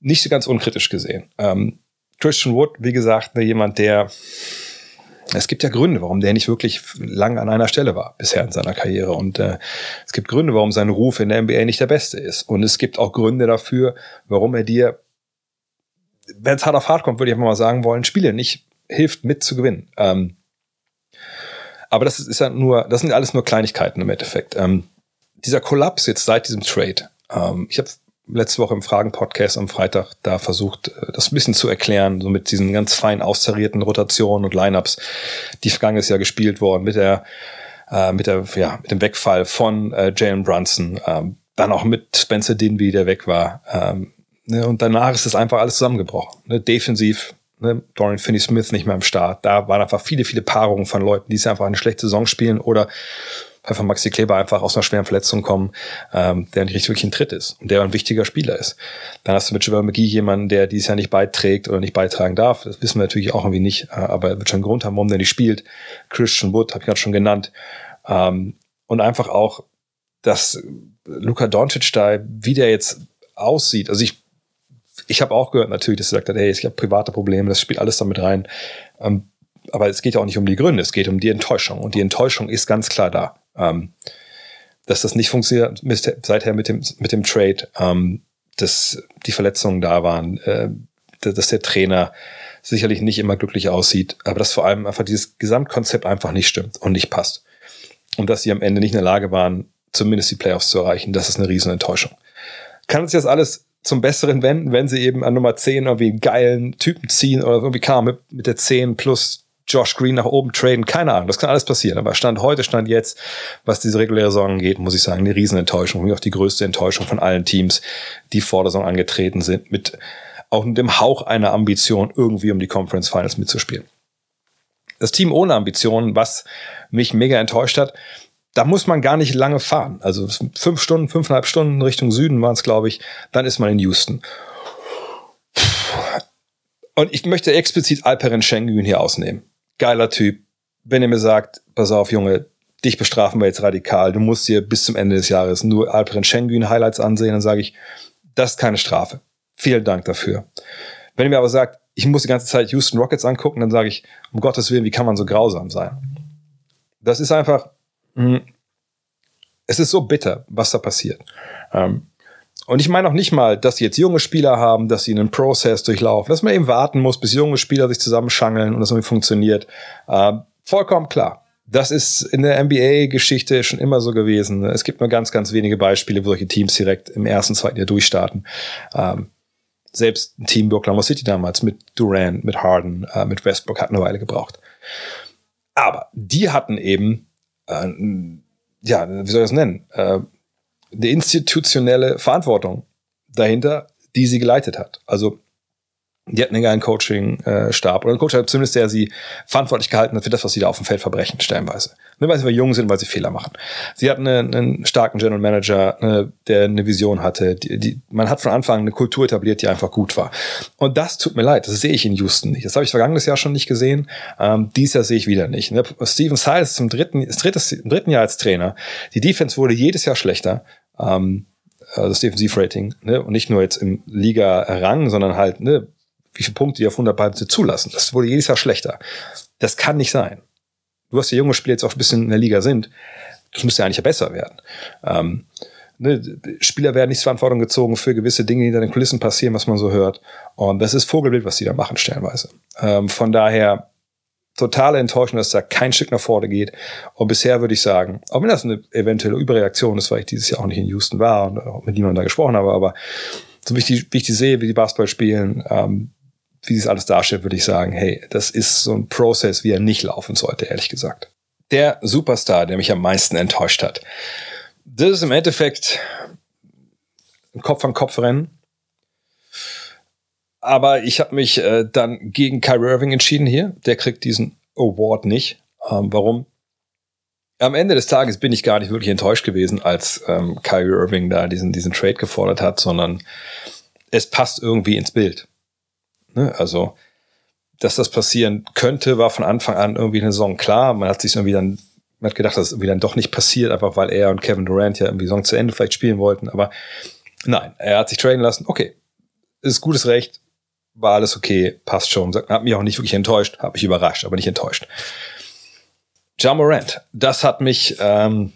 nicht so ganz unkritisch gesehen. Ähm, Christian Wood, wie gesagt, ne, jemand, der es gibt ja Gründe, warum der nicht wirklich lang an einer Stelle war bisher in seiner Karriere. Und äh, es gibt Gründe, warum sein Ruf in der NBA nicht der beste ist. Und es gibt auch Gründe dafür, warum er dir wenn es hart auf hart kommt, würde ich einfach mal sagen wollen, Spiele nicht hilft mit zu gewinnen. Ähm, aber das ist ja nur, das sind alles nur Kleinigkeiten im Endeffekt. Ähm, dieser Kollaps jetzt seit diesem Trade. Ähm, ich habe letzte Woche im Fragen-Podcast am Freitag da versucht, äh, das ein bisschen zu erklären, so mit diesen ganz fein austarierten Rotationen und Lineups, die vergangenes Jahr gespielt wurden, mit der, äh, mit der, ja, mit dem Wegfall von äh, Jalen Brunson, ähm, dann auch mit Spencer Dinwiddie, der weg war, ähm, Ne, und danach ist es einfach alles zusammengebrochen. Ne, defensiv Ne? Dorian Finney-Smith nicht mehr am Start. Da waren einfach viele, viele Paarungen von Leuten, die einfach eine schlechte Saison spielen oder einfach Maxi Kleber einfach aus einer schweren Verletzung kommen, ähm, der nicht richtig wirklich ein Tritt ist und der ein wichtiger Spieler ist. Dann hast du mit Javel McGee jemanden, der dieses Jahr nicht beiträgt oder nicht beitragen darf. Das wissen wir natürlich auch irgendwie nicht, äh, aber er wird schon einen Grund haben, warum der nicht spielt. Christian Wood, habe ich gerade schon genannt. Ähm, und einfach auch, dass Luka Doncic da, wie der jetzt aussieht. Also ich, ich habe auch gehört natürlich, dass gesagt hat, hey, ich habe private Probleme, das spielt alles damit rein. Ähm, aber es geht ja auch nicht um die Gründe, es geht um die Enttäuschung. Und die Enttäuschung ist ganz klar da. Ähm, dass das nicht funktioniert seither mit dem, mit dem Trade, ähm, dass die Verletzungen da waren, äh, dass der Trainer sicherlich nicht immer glücklich aussieht, aber dass vor allem einfach dieses Gesamtkonzept einfach nicht stimmt und nicht passt. Und dass sie am Ende nicht in der Lage waren, zumindest die Playoffs zu erreichen, das ist eine riesen Enttäuschung. Kann sich das alles zum Besseren wenden, wenn sie eben an Nummer 10 irgendwie einen geilen Typen ziehen oder irgendwie kam mit, mit der 10 plus Josh Green nach oben traden, keine Ahnung, das kann alles passieren. Aber Stand heute, Stand jetzt, was diese reguläre Saison angeht, muss ich sagen, eine Riesenenttäuschung, wie auch die größte Enttäuschung von allen Teams, die vor der Saison angetreten sind, mit auch mit dem Hauch einer Ambition, irgendwie um die Conference Finals mitzuspielen. Das Team ohne Ambitionen, was mich mega enttäuscht hat, da muss man gar nicht lange fahren. Also fünf Stunden, fünfeinhalb Stunden Richtung Süden waren es, glaube ich. Dann ist man in Houston. Und ich möchte explizit Alperen Schengen hier ausnehmen geiler Typ. Wenn ihr mir sagt, pass auf, Junge, dich bestrafen wir jetzt radikal, du musst dir bis zum Ende des Jahres nur Alperen Schengen Highlights ansehen, dann sage ich, das ist keine Strafe. Vielen Dank dafür. Wenn ihr mir aber sagt, ich muss die ganze Zeit Houston Rockets angucken, dann sage ich, um Gottes Willen, wie kann man so grausam sein? Das ist einfach, es ist so bitter, was da passiert. Ähm, und ich meine auch nicht mal, dass sie jetzt junge Spieler haben, dass sie einen Prozess durchlaufen, dass man eben warten muss, bis junge Spieler sich zusammenschangeln und das irgendwie funktioniert. Äh, vollkommen klar. Das ist in der NBA-Geschichte schon immer so gewesen. Es gibt nur ganz, ganz wenige Beispiele, wo solche Teams direkt im ersten, zweiten Jahr durchstarten. Ähm, selbst ein Team wie Oklahoma City damals mit Durant, mit Harden, äh, mit Westbrook hat eine Weile gebraucht. Aber die hatten eben, äh, ja, wie soll ich das nennen? Äh, eine institutionelle Verantwortung dahinter, die sie geleitet hat. Also die hatten einen geilen Coaching-Stab oder einen Coach, zumindest der sie verantwortlich gehalten hat für das, was sie da auf dem Feld verbrechen, stellenweise. Weil sie jung sind, weil sie Fehler machen. Sie hatten einen, einen starken General Manager, eine, der eine Vision hatte. Die, die, man hat von Anfang an eine Kultur etabliert, die einfach gut war. Und das tut mir leid, das sehe ich in Houston nicht. Das habe ich vergangenes Jahr schon nicht gesehen. Ähm, dieses Jahr sehe ich wieder nicht. Ne? Steven Silas zum dritten, das dritte, im dritten Jahr als Trainer. Die Defense wurde jedes Jahr schlechter. Ähm, also das Defensivrating, ne? Und nicht nur jetzt im Liga-Rang, sondern halt, ne, wie viele Punkte die auf 100 Ballplätze zulassen. Das wurde jedes Jahr schlechter. Das kann nicht sein. Du hast ja junge Spieler jetzt auch ein bisschen in der Liga sind. Das müsste ja eigentlich ja besser werden. Ähm, ne, Spieler werden nicht zur Verantwortung gezogen für gewisse Dinge, die hinter den Kulissen passieren, was man so hört. Und das ist Vogelbild, was die da machen, stellenweise. Ähm, von daher, totale Enttäuschung, dass da kein Stück nach vorne geht. Und bisher würde ich sagen, auch wenn das eine eventuelle Überreaktion ist, weil ich dieses Jahr auch nicht in Houston war und auch mit niemandem da gesprochen habe, aber so wie ich die, wie ich die sehe, wie die Basketball spielen, ähm, wie es alles darstellt, würde ich sagen, hey, das ist so ein Prozess, wie er nicht laufen sollte, ehrlich gesagt. Der Superstar, der mich am meisten enttäuscht hat. Das ist im Endeffekt ein Kopf-an-Kopf-Rennen. Aber ich habe mich äh, dann gegen Kyrie Irving entschieden hier. Der kriegt diesen Award nicht. Ähm, warum? Am Ende des Tages bin ich gar nicht wirklich enttäuscht gewesen, als ähm, Kyrie Irving da diesen, diesen Trade gefordert hat, sondern es passt irgendwie ins Bild. Ne? Also, dass das passieren könnte, war von Anfang an irgendwie eine Saison klar. Man hat sich irgendwie dann, man hat gedacht, dass es irgendwie dann doch nicht passiert, einfach weil er und Kevin Durant ja irgendwie Saison zu Ende vielleicht spielen wollten. Aber nein, er hat sich traden lassen. Okay, ist gutes Recht, war alles okay, passt schon. Hat mich auch nicht wirklich enttäuscht, hat mich überrascht, aber nicht enttäuscht. Ja Morant, das hat mich ähm,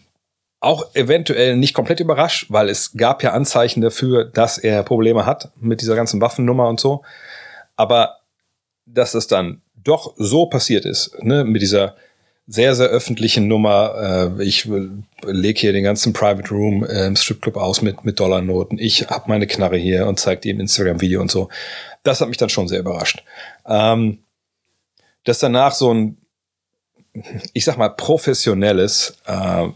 auch eventuell nicht komplett überrascht, weil es gab ja Anzeichen dafür, dass er Probleme hat mit dieser ganzen Waffennummer und so. Aber dass es dann doch so passiert ist, ne, mit dieser sehr, sehr öffentlichen Nummer. Äh, ich lege hier den ganzen Private Room äh, im Stripclub aus mit, mit Dollarnoten. Ich habe meine Knarre hier und zeige die im Instagram-Video und so. Das hat mich dann schon sehr überrascht. Ähm, dass danach so ein, ich sag mal, professionelles äh,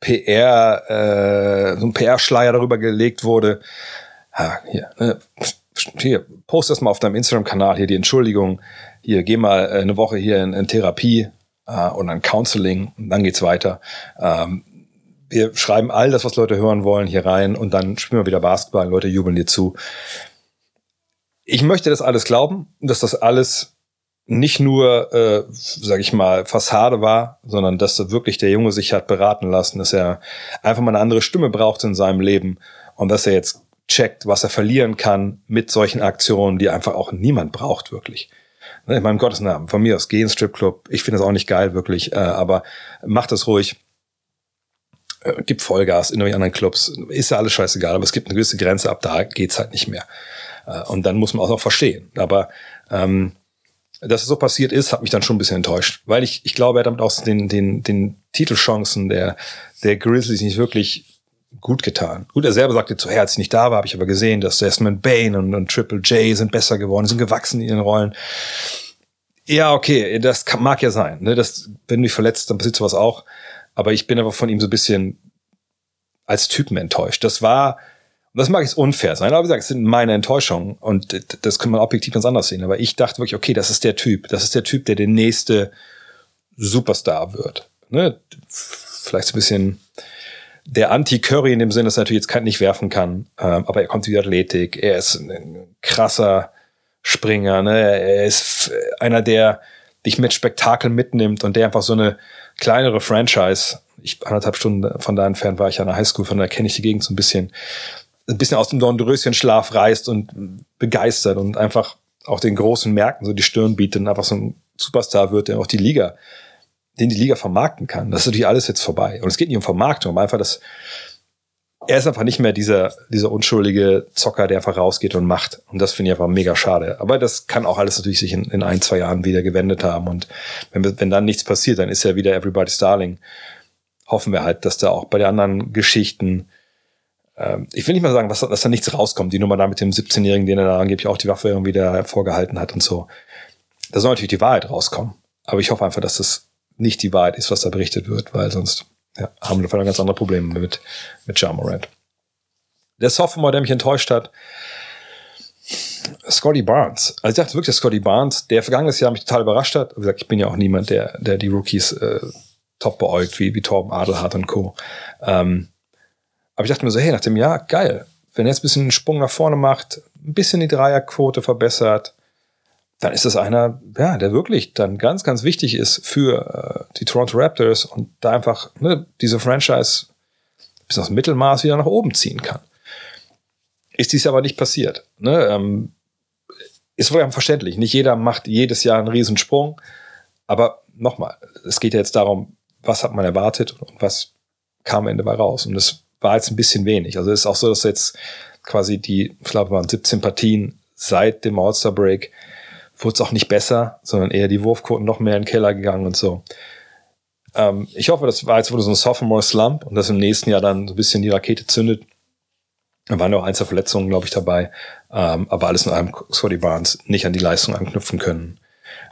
PR, äh, so ein PR-Schleier darüber gelegt wurde. Ha, hier, ne? Hier, post das mal auf deinem Instagram-Kanal, hier die Entschuldigung, hier, geh mal äh, eine Woche hier in, in Therapie äh, und dann Counseling und dann geht's weiter. Ähm, wir schreiben all das, was Leute hören wollen, hier rein und dann spielen wir wieder Basketball, Leute jubeln dir zu. Ich möchte das alles glauben, dass das alles nicht nur, äh, sage ich mal, Fassade war, sondern dass da wirklich der Junge sich hat beraten lassen, dass er einfach mal eine andere Stimme braucht in seinem Leben und dass er jetzt checkt, was er verlieren kann mit solchen Aktionen, die einfach auch niemand braucht, wirklich. Ne, in meinem Gottes Namen, von mir aus, geh ins Stripclub. Ich finde das auch nicht geil, wirklich, äh, aber mach das ruhig. Äh, gib Vollgas in anderen Clubs. Ist ja alles scheißegal, aber es gibt eine gewisse Grenze, ab da geht's halt nicht mehr. Äh, und dann muss man auch noch verstehen. Aber ähm, dass es so passiert ist, hat mich dann schon ein bisschen enttäuscht, weil ich, ich glaube, er hat damit auch den, den, den Titelchancen der, der Grizzlies nicht wirklich gut getan. Gut, er selber sagte zu, hey, als ich nicht da war, habe ich aber gesehen, dass Desmond Bain und, und Triple J sind besser geworden, sind gewachsen in ihren Rollen. Ja, okay, das kann, mag ja sein. Ne? Das, wenn du dich verletzt, dann passiert sowas auch. Aber ich bin aber von ihm so ein bisschen als Typen enttäuscht. Das war das mag jetzt unfair sein, aber wie gesagt, es sind meine Enttäuschungen und das kann man objektiv ganz anders sehen. Aber ich dachte wirklich, okay, das ist der Typ. Das ist der Typ, der der nächste Superstar wird. Ne? Vielleicht so ein bisschen der Anti-Curry in dem Sinne, dass er natürlich jetzt kein, nicht werfen kann, ähm, aber er kommt wieder Athletik. Er ist ein krasser Springer. Ne? Er ist einer, der dich mit Spektakel mitnimmt und der einfach so eine kleinere Franchise ich anderthalb Stunden von da entfernt war ich an der Highschool, von da kenne ich die Gegend so ein bisschen ein bisschen aus dem Dornröschenschlaf reißt und begeistert und einfach auch den großen Märkten so die Stirn bietet und einfach so ein Superstar wird, der auch die Liga, den die Liga vermarkten kann. Das ist natürlich alles jetzt vorbei. Und es geht nicht um Vermarktung, aber einfach das, er ist einfach nicht mehr dieser, dieser unschuldige Zocker, der einfach rausgeht und macht. Und das finde ich einfach mega schade. Aber das kann auch alles natürlich sich in, in ein, zwei Jahren wieder gewendet haben. Und wenn, wenn dann nichts passiert, dann ist er wieder Everybody's Darling. Hoffen wir halt, dass da auch bei den anderen Geschichten ähm, ich will nicht mal sagen, dass, dass da nichts rauskommt. Die Nummer da mit dem 17-Jährigen, den er da angeblich auch die Waffe irgendwie da vorgehalten hat und so. Da soll natürlich die Wahrheit rauskommen. Aber ich hoffe einfach, dass das nicht die Wahrheit ist, was da berichtet wird, weil sonst ja, haben wir ganz andere Probleme mit, mit Jamorant. Der Sophomore, der mich enttäuscht hat, Scotty Barnes. Also ich dachte wirklich, dass Scotty Barnes, der vergangenes Jahr mich total überrascht hat. Wie gesagt, ich bin ja auch niemand, der, der die Rookies äh, top beäugt, wie, wie Torben Adelhardt und Co. Ähm, aber ich dachte mir so, hey, nach dem Jahr, geil. Wenn er jetzt ein bisschen einen Sprung nach vorne macht, ein bisschen die Dreierquote verbessert, dann ist das einer, ja, der wirklich dann ganz, ganz wichtig ist für äh, die Toronto Raptors und da einfach ne, diese Franchise bis aufs Mittelmaß wieder nach oben ziehen kann. Ist dies aber nicht passiert. Ne? Ähm, ist wohl verständlich. Nicht jeder macht jedes Jahr einen Riesensprung. Aber nochmal, es geht ja jetzt darum, was hat man erwartet und was kam am Ende bei raus. Und das war jetzt ein bisschen wenig. Also es ist auch so, dass jetzt quasi die, ich glaube, waren 17 Partien seit dem All-Star Break, wurde es auch nicht besser, sondern eher die Wurfquoten noch mehr in den Keller gegangen und so. Ähm, ich hoffe, das war jetzt wurde so ein Sophomore Slump und dass im nächsten Jahr dann so ein bisschen die Rakete zündet. Da waren auch einzelne Verletzungen, glaube ich, dabei. Ähm, aber alles in allem Scotty Barnes nicht an die Leistung anknüpfen können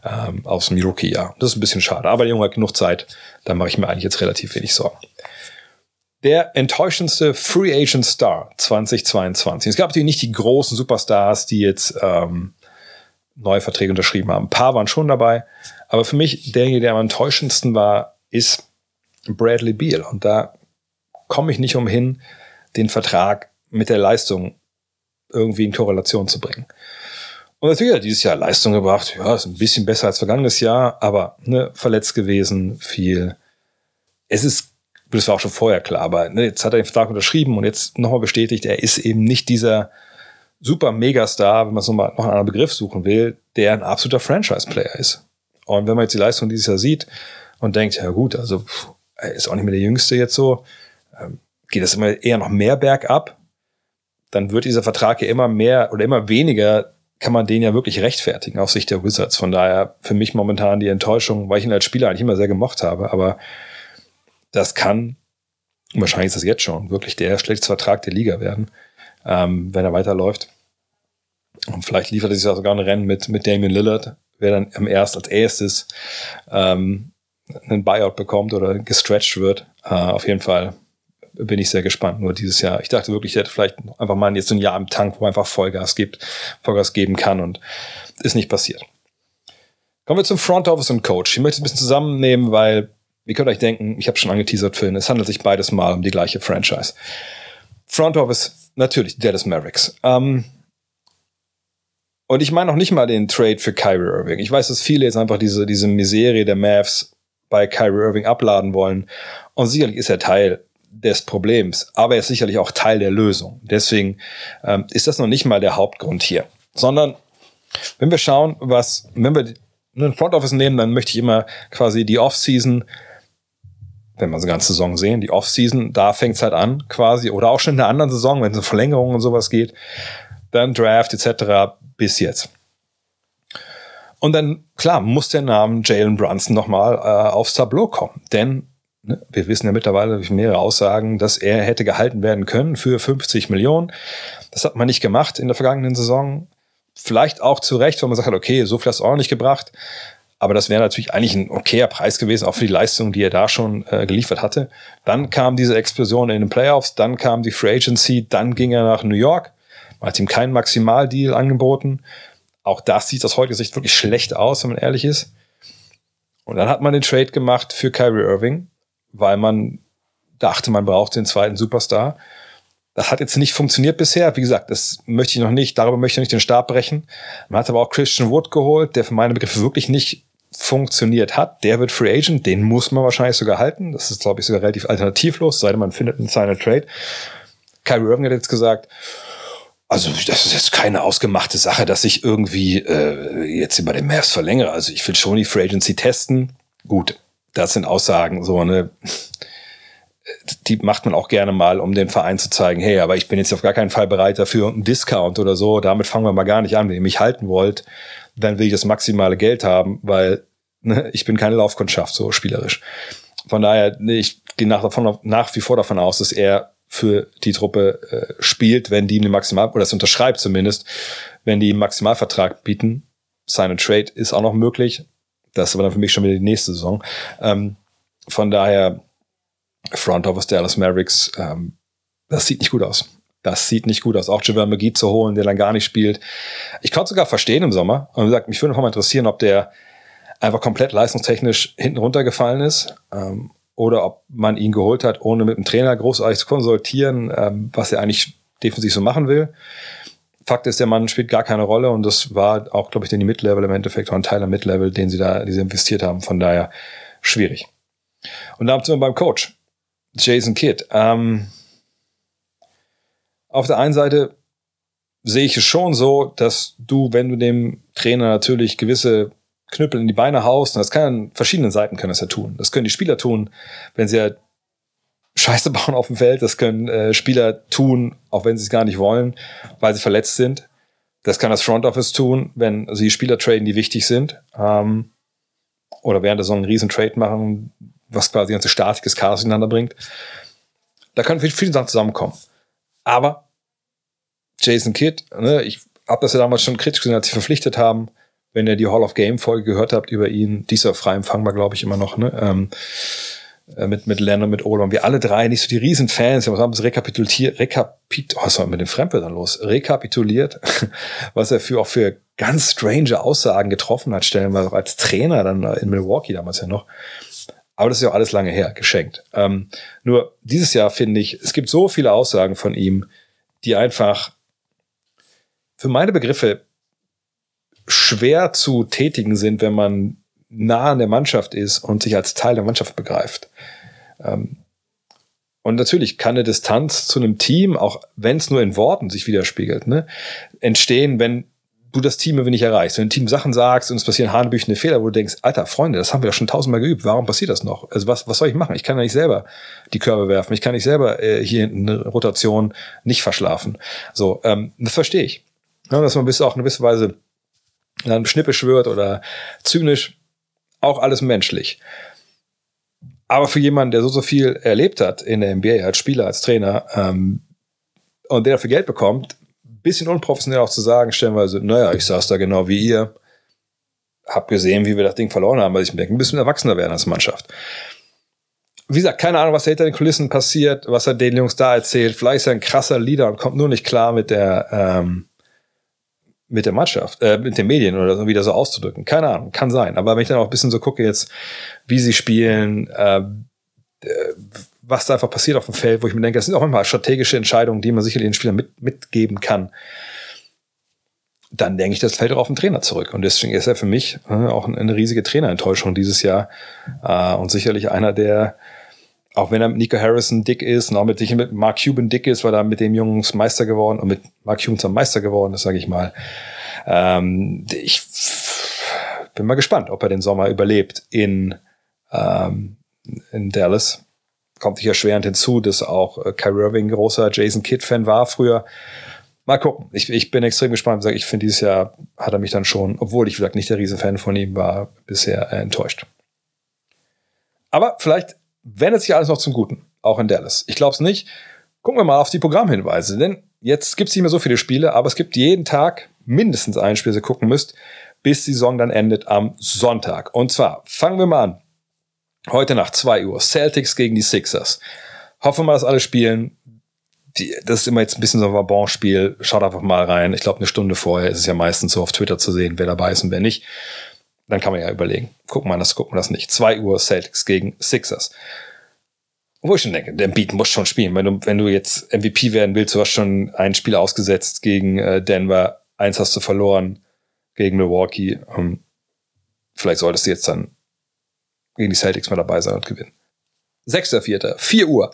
ähm, aus dem Rookie-Jahr. Das ist ein bisschen schade. Aber der Junge hat genug Zeit. Da mache ich mir eigentlich jetzt relativ wenig Sorgen der enttäuschendste Free Agent Star 2022. Es gab natürlich nicht die großen Superstars, die jetzt ähm, neue Verträge unterschrieben haben. Ein paar waren schon dabei, aber für mich derjenige, der am enttäuschendsten war, ist Bradley Beal. Und da komme ich nicht umhin, den Vertrag mit der Leistung irgendwie in Korrelation zu bringen. Und natürlich hat er dieses Jahr Leistung gebracht. Ja, ist ein bisschen besser als vergangenes Jahr, aber ne, verletzt gewesen, viel. Es ist das war auch schon vorher klar, aber ne, jetzt hat er den Vertrag unterschrieben und jetzt nochmal bestätigt, er ist eben nicht dieser super Megastar, wenn man so mal noch einen anderen Begriff suchen will, der ein absoluter Franchise-Player ist. Und wenn man jetzt die Leistung dieses Jahr sieht und denkt, ja gut, also er ist auch nicht mehr der Jüngste jetzt so, ähm, geht das immer eher noch mehr bergab, dann wird dieser Vertrag ja immer mehr oder immer weniger kann man den ja wirklich rechtfertigen aus Sicht der Wizards. Von daher für mich momentan die Enttäuschung, weil ich ihn als Spieler eigentlich immer sehr gemocht habe, aber das kann, wahrscheinlich ist das jetzt schon, wirklich der schlechteste Vertrag der Liga werden, ähm, wenn er weiterläuft. Und vielleicht liefert er sich sogar ein Rennen mit, mit Damian Lillard, wer dann am erst als erstes ähm, einen Buyout bekommt oder gestretched wird. Äh, auf jeden Fall bin ich sehr gespannt. Nur dieses Jahr. Ich dachte wirklich, ich hätte vielleicht einfach mal jetzt ein Jahr im Tank, wo einfach Vollgas gibt, Vollgas geben kann und ist nicht passiert. Kommen wir zum Front Office und Coach. Ich möchte es ein bisschen zusammennehmen, weil ihr könnt euch denken, ich habe schon angeteasert für ihn, es handelt sich beides mal um die gleiche Franchise. Front Office, natürlich, Dallas Mavericks. Ähm, und ich meine noch nicht mal den Trade für Kyrie Irving. Ich weiß, dass viele jetzt einfach diese, diese Miserie der Mavs bei Kyrie Irving abladen wollen. Und sicherlich ist er Teil des Problems, aber er ist sicherlich auch Teil der Lösung. Deswegen ähm, ist das noch nicht mal der Hauptgrund hier. Sondern wenn wir schauen, was, wenn wir einen Front Office nehmen, dann möchte ich immer quasi die Offseason wenn wir so ganze Saison sehen, die Offseason, da fängt es halt an quasi, oder auch schon in der anderen Saison, wenn es um Verlängerungen und sowas geht, dann Draft etc. bis jetzt. Und dann, klar, muss der Name Jalen Brunson nochmal äh, aufs Tableau kommen. Denn ne, wir wissen ja mittlerweile durch mehrere Aussagen, dass er hätte gehalten werden können für 50 Millionen. Das hat man nicht gemacht in der vergangenen Saison. Vielleicht auch zu Recht, weil man sagt, okay, so viel hast du auch nicht gebracht. Aber das wäre natürlich eigentlich ein okayer Preis gewesen, auch für die Leistung, die er da schon äh, geliefert hatte. Dann kam diese Explosion in den Playoffs, dann kam die Free Agency, dann ging er nach New York. Man hat ihm keinen Maximaldeal angeboten. Auch das sieht aus heutiger Sicht wirklich schlecht aus, wenn man ehrlich ist. Und dann hat man den Trade gemacht für Kyrie Irving, weil man dachte, man braucht den zweiten Superstar. Das hat jetzt nicht funktioniert bisher. Wie gesagt, das möchte ich noch nicht, darüber möchte ich noch nicht den Stab brechen. Man hat aber auch Christian Wood geholt, der für meine Begriffe wirklich nicht funktioniert hat. Der wird Free Agent, den muss man wahrscheinlich sogar halten. Das ist, glaube ich, sogar relativ alternativlos, sei denn man findet einen Sign Trade. Kyrie Irving hat jetzt gesagt, also das ist jetzt keine ausgemachte Sache, dass ich irgendwie äh, jetzt über den Mavs verlängere. Also ich will schon die Free Agency testen. Gut, das sind Aussagen, so ne, die macht man auch gerne mal, um den Verein zu zeigen, hey, aber ich bin jetzt auf gar keinen Fall bereit dafür einen Discount oder so. Damit fangen wir mal gar nicht an. Wenn ihr mich halten wollt, dann will ich das maximale Geld haben, weil ne, ich bin keine Laufkundschaft so spielerisch. Von daher, ne, ich gehe nach, nach wie vor davon aus, dass er für die Truppe äh, spielt, wenn die ihm den Maximal, oder das unterschreibt zumindest, wenn die ihm Maximalvertrag bieten. Sign and Trade ist auch noch möglich. Das ist aber dann für mich schon wieder die nächste Saison. Ähm, von daher, Front Office Dallas Mavericks, ähm, das sieht nicht gut aus. Das sieht nicht gut aus. Auch Javier McGee zu holen, der dann gar nicht spielt. Ich konnte sogar verstehen im Sommer. Und wie gesagt, mich würde noch mal interessieren, ob der einfach komplett leistungstechnisch hinten runtergefallen ist. Ähm, oder ob man ihn geholt hat, ohne mit dem Trainer großartig zu konsultieren, ähm, was er eigentlich defensiv so machen will. Fakt ist, der Mann spielt gar keine Rolle und das war auch, glaube ich, den die Mid-Level im Endeffekt auch ein Teil der Mid-Level, den sie da, die sie investiert haben. Von daher schwierig. Und da sind wir beim Coach, Jason Kidd. Ähm, auf der einen Seite sehe ich es schon so, dass du, wenn du dem Trainer natürlich gewisse Knüppel in die Beine haust. Und das kann an verschiedenen Seiten können das ja tun. Das können die Spieler tun, wenn sie ja Scheiße bauen auf dem Feld. Das können äh, Spieler tun, auch wenn sie es gar nicht wollen, weil sie verletzt sind. Das kann das Front Office tun, wenn sie Spieler traden, die wichtig sind. Ähm, oder während der Saison einen riesen Trade machen, was quasi ganze Statik des Chaos ineinander bringt. Da können viele Sachen zusammenkommen. Aber Jason Kidd, ne, ich habe das ja damals schon kritisch gesehen, als sie verpflichtet haben, wenn ihr die Hall of Game Folge gehört habt über ihn, dieser frei empfangbar, glaube ich, immer noch, ne? Ähm, äh, mit, mit Len und mit Olman. Wir alle drei nicht so die Riesenfans, wir haben es rekapituliert, rekapit, oh, was war mit dem Fremdwörtern los? Rekapituliert, was er für auch für ganz strange Aussagen getroffen hat, stellen wir als Trainer dann in Milwaukee damals ja noch. Aber das ist ja alles lange her, geschenkt. Ähm, nur dieses Jahr finde ich, es gibt so viele Aussagen von ihm, die einfach für meine Begriffe schwer zu tätigen sind, wenn man nah an der Mannschaft ist und sich als Teil der Mannschaft begreift. Ähm, und natürlich kann eine Distanz zu einem Team, auch wenn es nur in Worten sich widerspiegelt, ne, entstehen, wenn du das Team irgendwie nicht erreichst. Wenn du Team Sachen sagst und es passieren hanebüchene Fehler, wo du denkst, alter Freunde, das haben wir ja schon tausendmal geübt, warum passiert das noch? Also was, was soll ich machen? Ich kann ja nicht selber die Körbe werfen, ich kann nicht selber äh, hier eine Rotation nicht verschlafen. So, ähm, das verstehe ich. Ja, dass man bis auch eine gewisse Weise dann schnippisch wird oder zynisch, auch alles menschlich. Aber für jemanden, der so, so viel erlebt hat in der NBA als Spieler, als Trainer ähm, und der dafür Geld bekommt, bisschen unprofessionell auch zu sagen, stellenweise, naja, ich saß da genau wie ihr, hab gesehen, wie wir das Ding verloren haben, weil ich mir denke, ein bisschen erwachsener werden als Mannschaft. wie gesagt, keine Ahnung, was hinter den Kulissen passiert, was er den Jungs da erzählt. Vielleicht ist er ein krasser Leader und kommt nur nicht klar mit der, ähm, mit der Mannschaft, äh, mit den Medien oder so wieder so auszudrücken. Keine Ahnung, kann sein. Aber wenn ich dann auch ein bisschen so gucke jetzt, wie sie spielen, äh, was da einfach passiert auf dem Feld, wo ich mir denke, das sind auch manchmal strategische Entscheidungen, die man sicherlich den Spielern mit, mitgeben kann. Dann denke ich, das fällt auch auf den Trainer zurück. Und deswegen ist er für mich äh, auch eine riesige Trainerenttäuschung dieses Jahr. Äh, und sicherlich einer, der, auch wenn er mit Nico Harrison dick ist und auch mit, mit Mark Cuban dick ist, weil er mit dem Jungs Meister geworden und mit Mark Cuban zum Meister geworden ist, sage ich mal. Ähm, ich bin mal gespannt, ob er den Sommer überlebt in, ähm, in Dallas kommt hier schwerend hinzu, dass auch äh, Kyrie Irving großer Jason Kidd-Fan war früher. Mal gucken. Ich, ich bin extrem gespannt. Ich finde, dieses Jahr hat er mich dann schon, obwohl ich vielleicht nicht der Riesenfan von ihm war, bisher äh, enttäuscht. Aber vielleicht wendet sich alles noch zum Guten, auch in Dallas. Ich glaube es nicht. Gucken wir mal auf die Programmhinweise, denn jetzt gibt es nicht mehr so viele Spiele, aber es gibt jeden Tag mindestens ein Spiel, das ihr gucken müsst, bis die Saison dann endet am Sonntag. Und zwar fangen wir mal an Heute nach 2 Uhr. Celtics gegen die Sixers. Hoffen wir mal, dass alle spielen. Die, das ist immer jetzt ein bisschen so ein Vabon-Spiel. Schaut einfach mal rein. Ich glaube, eine Stunde vorher ist es ja meistens so auf Twitter zu sehen, wer dabei ist und wer nicht. Dann kann man ja überlegen. Gucken wir das, gucken wir das nicht. 2 Uhr Celtics gegen Sixers. Wo ich schon denke, der Beat muss schon spielen. Wenn du, wenn du jetzt MVP werden willst, du hast schon ein Spiel ausgesetzt gegen äh, Denver. Eins hast du verloren gegen Milwaukee. Um, vielleicht solltest du jetzt dann gegen die Celtics mal dabei sein und gewinnen. 6.4., 4 Uhr,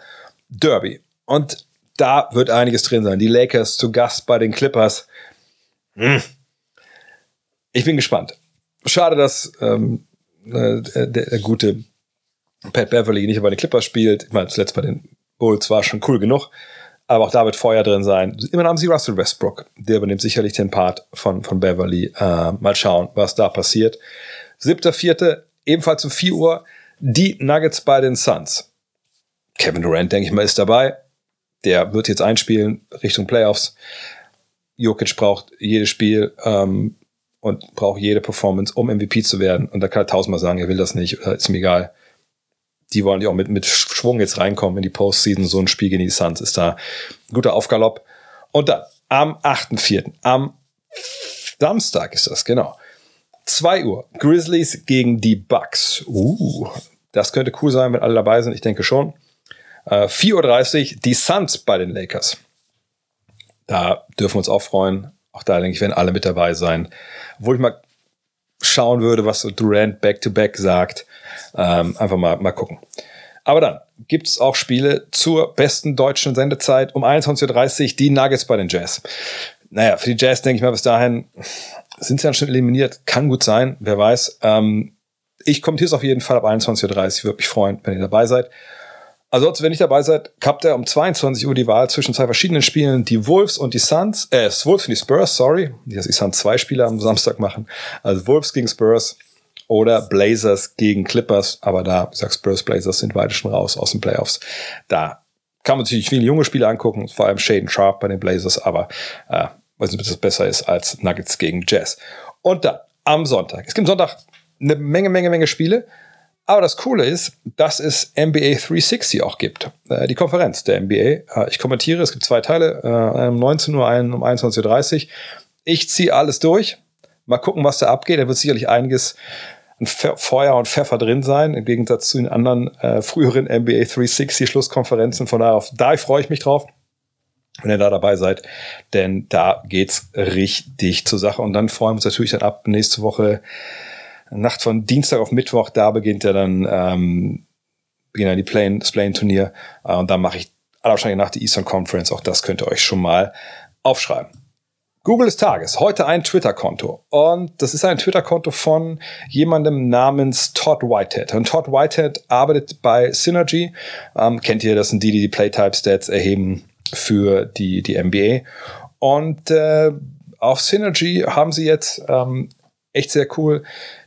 Derby. Und da wird einiges drin sein. Die Lakers zu Gast bei den Clippers. Hm. Ich bin gespannt. Schade, dass ähm, äh, der, der, gute Pat Beverly nicht bei den Clippers spielt. Ich meine, zuletzt bei den Bulls war schon cool genug. Aber auch da wird Feuer drin sein. Immer haben sie Russell Westbrook. Der übernimmt sicherlich den Part von, von Beverly. Äh, mal schauen, was da passiert. 7.4 ebenfalls um 4 Uhr, die Nuggets bei den Suns. Kevin Durant, denke ich mal, ist dabei. Der wird jetzt einspielen Richtung Playoffs. Jokic braucht jedes Spiel ähm, und braucht jede Performance, um MVP zu werden. Und da kann er tausendmal sagen, er will das nicht, ist mir egal. Die wollen ja auch mit, mit Schwung jetzt reinkommen in die Postseason. So ein Spiel gegen die Suns ist da ein guter Aufgalopp. Und dann am 8.4., am Samstag ist das, genau. 2 Uhr. Grizzlies gegen die Bucks. Uh, das könnte cool sein, wenn alle dabei sind. Ich denke schon. Äh, 4.30 Uhr. Die Suns bei den Lakers. Da dürfen wir uns auch freuen. Auch da denke ich, werden alle mit dabei sein. Obwohl ich mal schauen würde, was Durant back-to-back -back sagt. Ähm, einfach mal, mal gucken. Aber dann gibt es auch Spiele zur besten deutschen Sendezeit um 21.30 Uhr, die Nuggets bei den Jazz. Naja, für die Jazz denke ich mal bis dahin, sind sie dann schon eliminiert? Kann gut sein, wer weiß. Ähm, ich kommentiere es auf jeden Fall ab 21.30 Uhr. Würde mich freuen, wenn ihr dabei seid. Also, wenn ihr nicht dabei seid, habt ihr um 22 Uhr die Wahl zwischen zwei verschiedenen Spielen, die Wolves und die Suns, äh, Wolves und die Spurs, sorry, die die Suns zwei Spiele am Samstag machen. Also Wolves gegen Spurs oder Blazers gegen Clippers, aber da, wie gesagt, Spurs, Blazers sind beide schon raus aus den Playoffs. Da kann man natürlich viele junge Spiele angucken, vor allem Shaden Sharp bei den Blazers, aber äh, weiß nicht, ob das besser ist als Nuggets gegen Jazz. Und dann am Sonntag. Es gibt Sonntag eine Menge, Menge, Menge Spiele. Aber das Coole ist, dass es NBA 360 auch gibt. Äh, die Konferenz der NBA. Äh, ich kommentiere, es gibt zwei Teile, äh, um 19 Uhr, einen um 21.30 Uhr. Ich ziehe alles durch. Mal gucken, was da abgeht. Da wird sicherlich einiges an Feuer und Pfeffer drin sein, im Gegensatz zu den anderen äh, früheren NBA 360 Schlusskonferenzen. Von daher, auf, da freue ich mich drauf wenn ihr da dabei seid, denn da geht's richtig zur Sache. Und dann freuen wir uns natürlich dann ab nächste Woche Nacht von Dienstag auf Mittwoch. Da beginnt ja dann ähm, beginnt dann die Play das Play-In-Turnier äh, und dann mache ich wahrscheinlich nach der Eastern Conference. Auch das könnt ihr euch schon mal aufschreiben. Google des Tages. Heute ein Twitter-Konto. Und das ist ein Twitter-Konto von jemandem namens Todd Whitehead. Und Todd Whitehead arbeitet bei Synergy. Ähm, kennt ihr, das sind die, die die Playtype-Stats erheben für die, die NBA. Und äh, auf Synergy haben sie jetzt ähm, echt sehr cool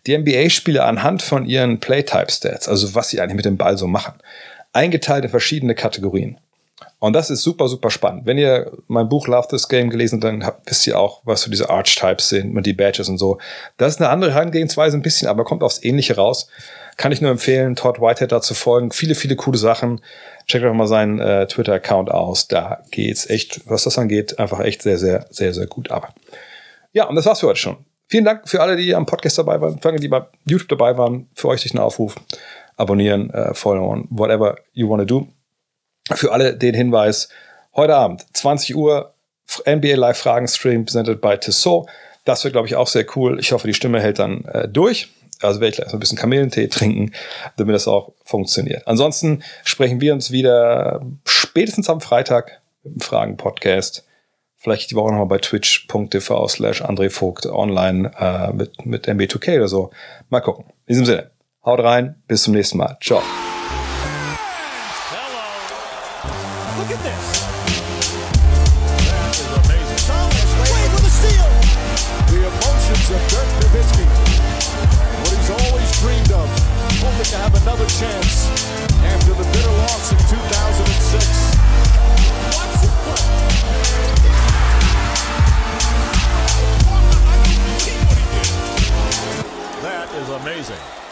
die NBA-Spieler anhand von ihren Playtype-Stats, also was sie eigentlich mit dem Ball so machen, eingeteilt in verschiedene Kategorien. Und das ist super, super spannend. Wenn ihr mein Buch Love This Game gelesen habt, dann wisst ihr auch, was so diese Archetypes sind und die Badges und so. Das ist eine andere Herangehensweise ein bisschen, aber kommt aufs Ähnliche raus. Kann ich nur empfehlen, Todd Whitehead da zu folgen. Viele, viele coole Sachen. Checkt doch mal seinen äh, Twitter-Account aus. Da geht's echt, was das angeht, einfach echt sehr, sehr, sehr, sehr gut ab. Ja, und das war's für heute schon. Vielen Dank für alle, die am Podcast dabei waren, für alle, die bei YouTube dabei waren. Für euch durch den Aufruf. Abonnieren, äh, followen, whatever you want to do. Für alle den Hinweis, heute Abend, 20 Uhr, NBA Live Fragen Stream, presented by Tissot. Das wird, glaube ich, auch sehr cool. Ich hoffe, die Stimme hält dann äh, durch. Also werde ich gleich so ein bisschen Kamillentee trinken, damit das auch funktioniert. Ansonsten sprechen wir uns wieder spätestens am Freitag dem Fragen-Podcast. Vielleicht die Woche nochmal bei twitch.tv slash André Vogt online äh, mit, mit MB2K oder so. Mal gucken. In diesem Sinne, haut rein, bis zum nächsten Mal. Ciao. chance after the bitter loss 2006. That is amazing.